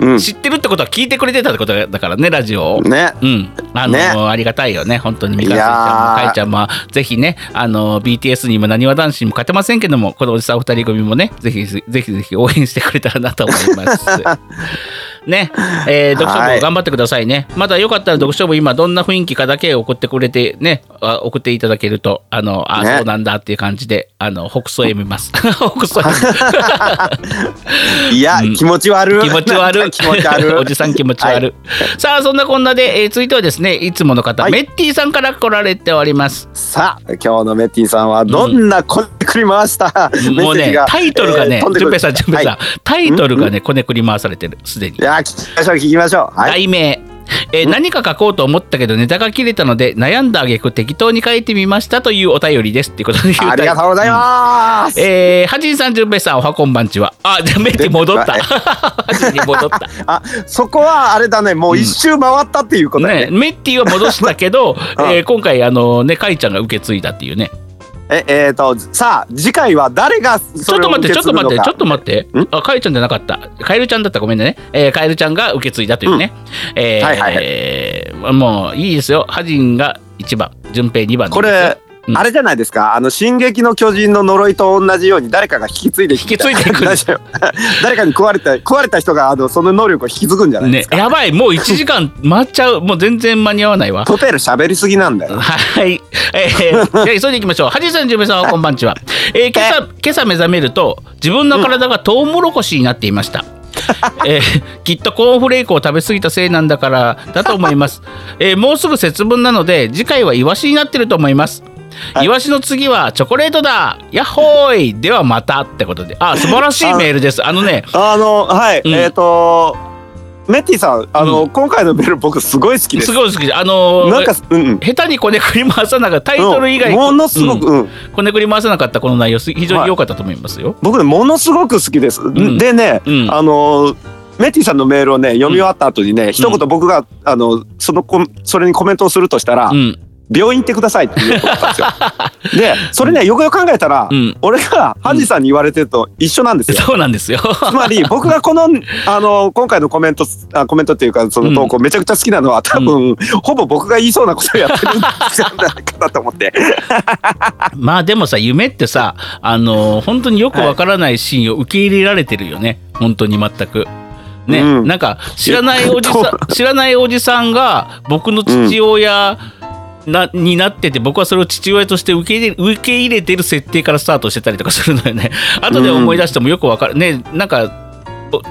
うん、知ってるってことは聞いてくれてたってことだからねラジオを。ね。うん、あのーね。ありがたいよね。本当に。みかんすいちゃんもー。かいちゃんも。ぜひねあのー BTS にもなにわ男子にも勝てませんけどもこのおじさん二人組もねぜひぜひぜひ応援してくれたらなと思います。ね、えー読書はい部頑張ってくださいね。まだよかったら読書部今どんな雰囲気かだけ送ってくれてね、あ送っていただけると、あの、あ、ねそうなんだっていう感じで、あの、北総へ見ます。北総へ いや、うん気持ち悪い気持ち悪い。気持ち悪い おじさん気持ち悪い。さあ、そんなこんなで、えー続いてはですね、いつもの方、はいメッティさんから来られております。さあ今日のメッティさんはどんなこねくり回した、メもうねタイトルがねえー、飛んでくる。じゅんぺいさん、じゅんぺいさんは、タイトルがね、こねくり回されてる、すでに。い。や聞きましょう聞きましょう。はい。題名、えー何か書こうと思ったけどネタが切れたので悩んだ挙句適当に書いてみましたというお便りですっていうことでありがとうございます、えー、はじんさん、じゅんぺいさん、おはこんばんちは。あ、じゃあメッティ戻った。に戻った。あそこはあれだねもう一周回ったっていうことだね、ね、メッティは戻したけど、うん。えー今回あのねかいちゃんが受け継いだっていうね。ええー、とさあ次回は誰がちょっと待って、ちょっと待って、ちょっと待ってん？あ、カエルちゃんじゃなかった。カエルちゃんだった。ごめんね。えー、カエルちゃんが受け継いだというね。えーはいはいはいえーもういいですよ。ハジンが1番、順平2番でこれ、うん。あれじゃないですか？あの「進撃の巨人」の呪いと同じように誰かが引き継いで引き継いでいく 誰かに食われた食われた人があのその能力を引き継ぐんじゃないでねす、か、やばい、もう1時間待っちゃう。もう全然間に合わないわ。トペル喋りすぎなんだよ。はい。えー、じゃあ急いでいきましょう。はじさん、じゅうめさん、こんばんちは。えー、今朝、今朝目覚めると、自分の体がトウモロコシになっていました。えーきっとコーンフレークを食べ過ぎたせいなんだからだと思います、えーもうすぐ節分なので次回はイワシになってると思います、はい。イワシの次はチョコレートだ。やっほーいではまたってことで。あ素晴らしいメールです。あのね。あのはい、うん。えっ、とメッティさんあの、今回のメール僕すごい好きです。すごい好きであのーなんかうんうん。下手にこねくり回さなかったタイトル以外、うん。ものすごく、うん。うん。こねくり回さなかったこの内容す非常に良かったと思いますよ、僕ねものすごく好きです、ん。でね、うん。あのメッティさんのメールをね読み終わった後にね、一言僕があのそのコそれにコメントをするとしたら、うん病院行ってくださいって言うと思ったんですよ。でそれねよくよく考えたら、うん。俺がハジさんに言われてると一緒なんですよ。そうなんですよ。つまり僕がこの あの今回のコメントあコメントっていうかその投稿めちゃくちゃ好きなのは多分、ほぼ僕が言いそうなことをやってるんじゃないかなと思って。まあでもさ夢ってさあのー本当によくわからないシーンを受け入れられてるよね。本当に全く。ね、うん。なんか知らないおじさん知らないおじさんが僕の父親な、になってて僕はそれを父親として受け入れ受け入れてる設定からスタートしてたりとかするのよね。後で思い出してもよくわかるねなんか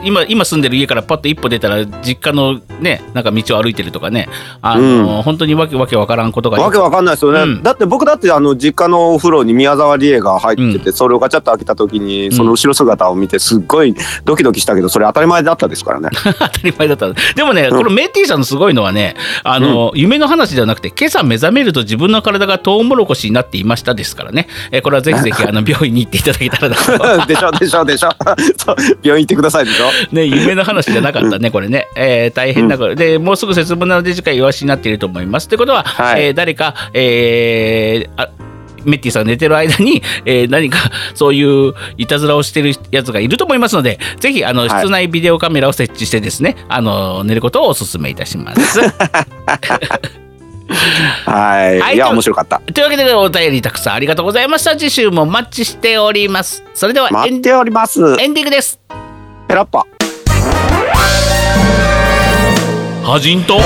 今今住んでる家からパッと一歩出たら実家のねなんか道を歩いてるとかね。あのー、本当にわけわけわからんことがわけわかんないですよね、うん。だって僕だってあの実家のお風呂に宮沢りえが入ってて、それをガチャッと開けた時にその後ろ姿を見てすっごいドキドキしたけどそれ当たり前だったですからね。当たり前だった。でもね、このメイティさんのすごいのはねあの、夢の話ではなくて今朝目覚めると自分の体がトウモロコシになっていましたですからね。えこれはぜひぜひあの 病院に行っていただけたらなと。でしょでしょでしょ。病院行ってくださいでしょね、夢の話じゃなかったね、これね。えー大変なこと、で、もうすぐ節分なので次回イワシになっていると思います。ということは、はいえー誰か、えーあメッティさんが寝てる間に、えー何かそういういたずらをしてるやつがいると思いますので、ぜひあのはい室内ビデオカメラを設置してですね、あの寝ることをお勧めいたします。はい、はいい、や面白かったというわけでお便りたくさんありがとうございました。次週もマッチしております。それではエン待っておりますエンディングです。ペラッパ。はじんと？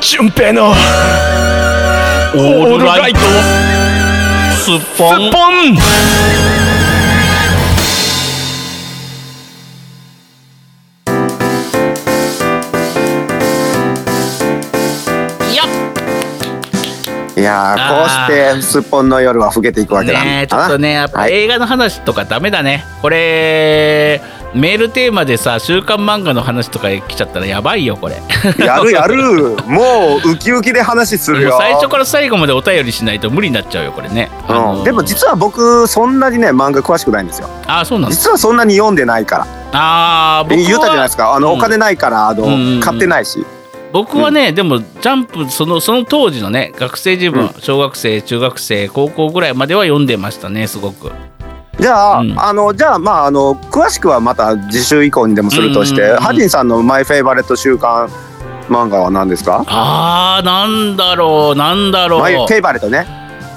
純平のオールライト。スッポンいやーこうしてすっぽんの夜は更けていくわけなんねえちょっとねやっぱはい。映画の話とかダメだね、これメールテーマでさ週刊漫画の話とか来ちゃったらやばいよこれ。やるやる。もうウキウキで話するよ。最初から最後までお便りしないと無理になっちゃうよこれね、あのうん、でも実は僕そんなにね漫画詳しくないんですよ。ああそうなん実はそんなに読んでないから。ああ僕言ったじゃないはですか。あの、うん。お金ないからあの、うんうんうん。買ってないし僕はね、でもジャンプそのその当時のね学生時分、うん。小学生中学生高校ぐらいまでは読んでましたねすごく。じゃあ、うん。あのじゃあまああの詳しくはまた次週以降にでもするとして、うんうんうん。ハジンさんの my favorite 週刊漫画は何ですか？あーなんだろうなんだろう。 my favorite ね。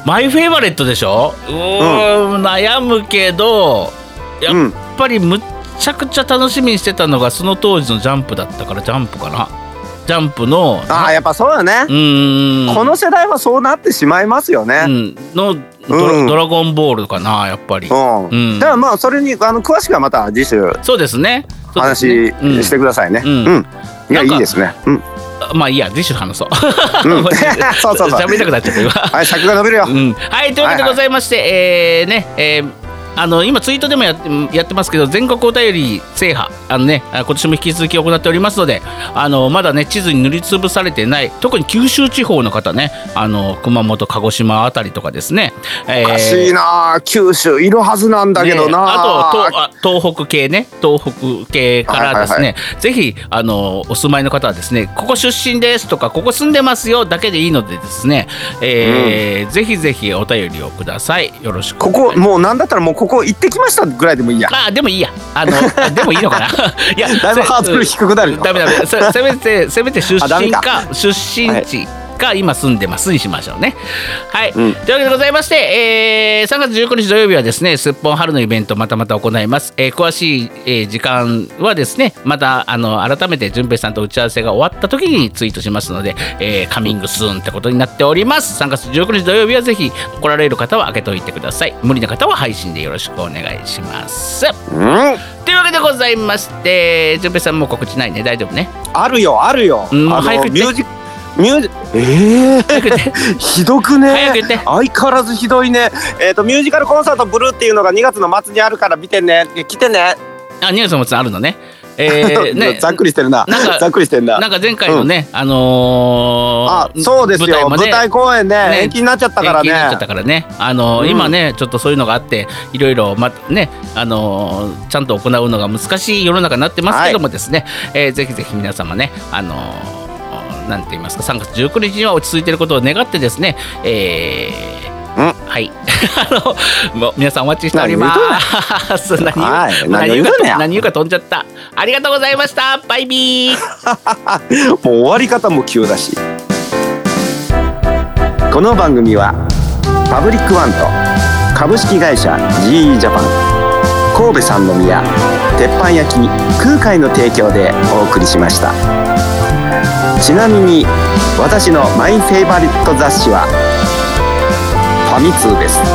my favorite でしょ？うーん悩むけどやっうんぱりむっちゃくちゃ楽しみにしてたのがその当時のジャンプだったからジャンプかなジャンプのああやっぱそうよね。う、ーん。この世代はそうなってしまいますようねん。のドラ,、うん。ドラゴンボールかなやっぱり。うん、うん。だからまあそれにあの詳しくはままた次週そうですね。話してくださいね。うん。うん、いやいいですね。うん、まあいいや次週話そう。うん。そうそうそう。喋りたくなっちゃった今。はい尺が伸びるよ、うん、はいというわけでございまして、えーね、えーあの今ツイートでもやってやってますけど全国お便り制覇。あのねあ今年も引き続き行っておりますのであのまだね地図に塗りつぶされてない特に九州地方の方ねあの熊本鹿児島あたりとかですね、えーおかしいな九州いるはずなんだけどな、ねあと東北系ね東北系からですね、はいぜひあのお住まいの方はですねここ出身ですとかここ住んでますよだけでいいのでですね、えーぜひぜひお便りをください。よろしくおここもうなんだったらもうここ行ってきましたぐらいでもいいや。あでもいいや。あの でもいいのかな。いやだいぶ ハードル低くなるよ。ダメダメ。せせめてせめて出身か出身地か今住んでますにしましょうね。はい、うん。というわけでございまして、えー3月19日土曜日はですねすっぽん春のイベントまたまた行います、えー詳しい、えー時間はですねまたあの改めて淳平さんと打ち合わせが終わった時にツイートしますので、えーカミングスーンってことになっております。3月19日土曜日はぜひ来られる方は開けておいてください。無理な方は配信でよろしくお願いします。うん。というわけでございまして淳平さんもう告知ないね。大丈夫ね。あるよあるよ、うんあのミュージミュージえ早く言って。ー、ひどくね。早く言って。相変わらずひどいね。えっ、とミュージカルコンサートブルーっていうのが2月の末にあるから見てね。来てね。あニュースもあるのね。えー、ねざっくりしてるな。なんかざっくりしてるな。なんか前回のね、あのあーそうですよ。舞もね台公演ね。ね。延期になっちゃったから延期になっちゃったねからね、あのーうん。今ねちょっとそういうのがあっていろいろまねあのーちゃんと行うのが難しい世の中になってますけどもですね、えーぜひぜひ皆様ねあのーなんて言いますか3月19日には落ち着いていることを願ってですねえーうん。はい。あの皆さんお待ちしております。何言う はい何言うか何言うか飛んじゃった。ありがとうございました。バイビー。もう終わり方も急だし。この番組はパブリックワンと株式会社 GE ジャパン神戸三宮鉄板焼き空海の提供でお送りしましたちなみに私の my favorite 雑誌はファミ通です。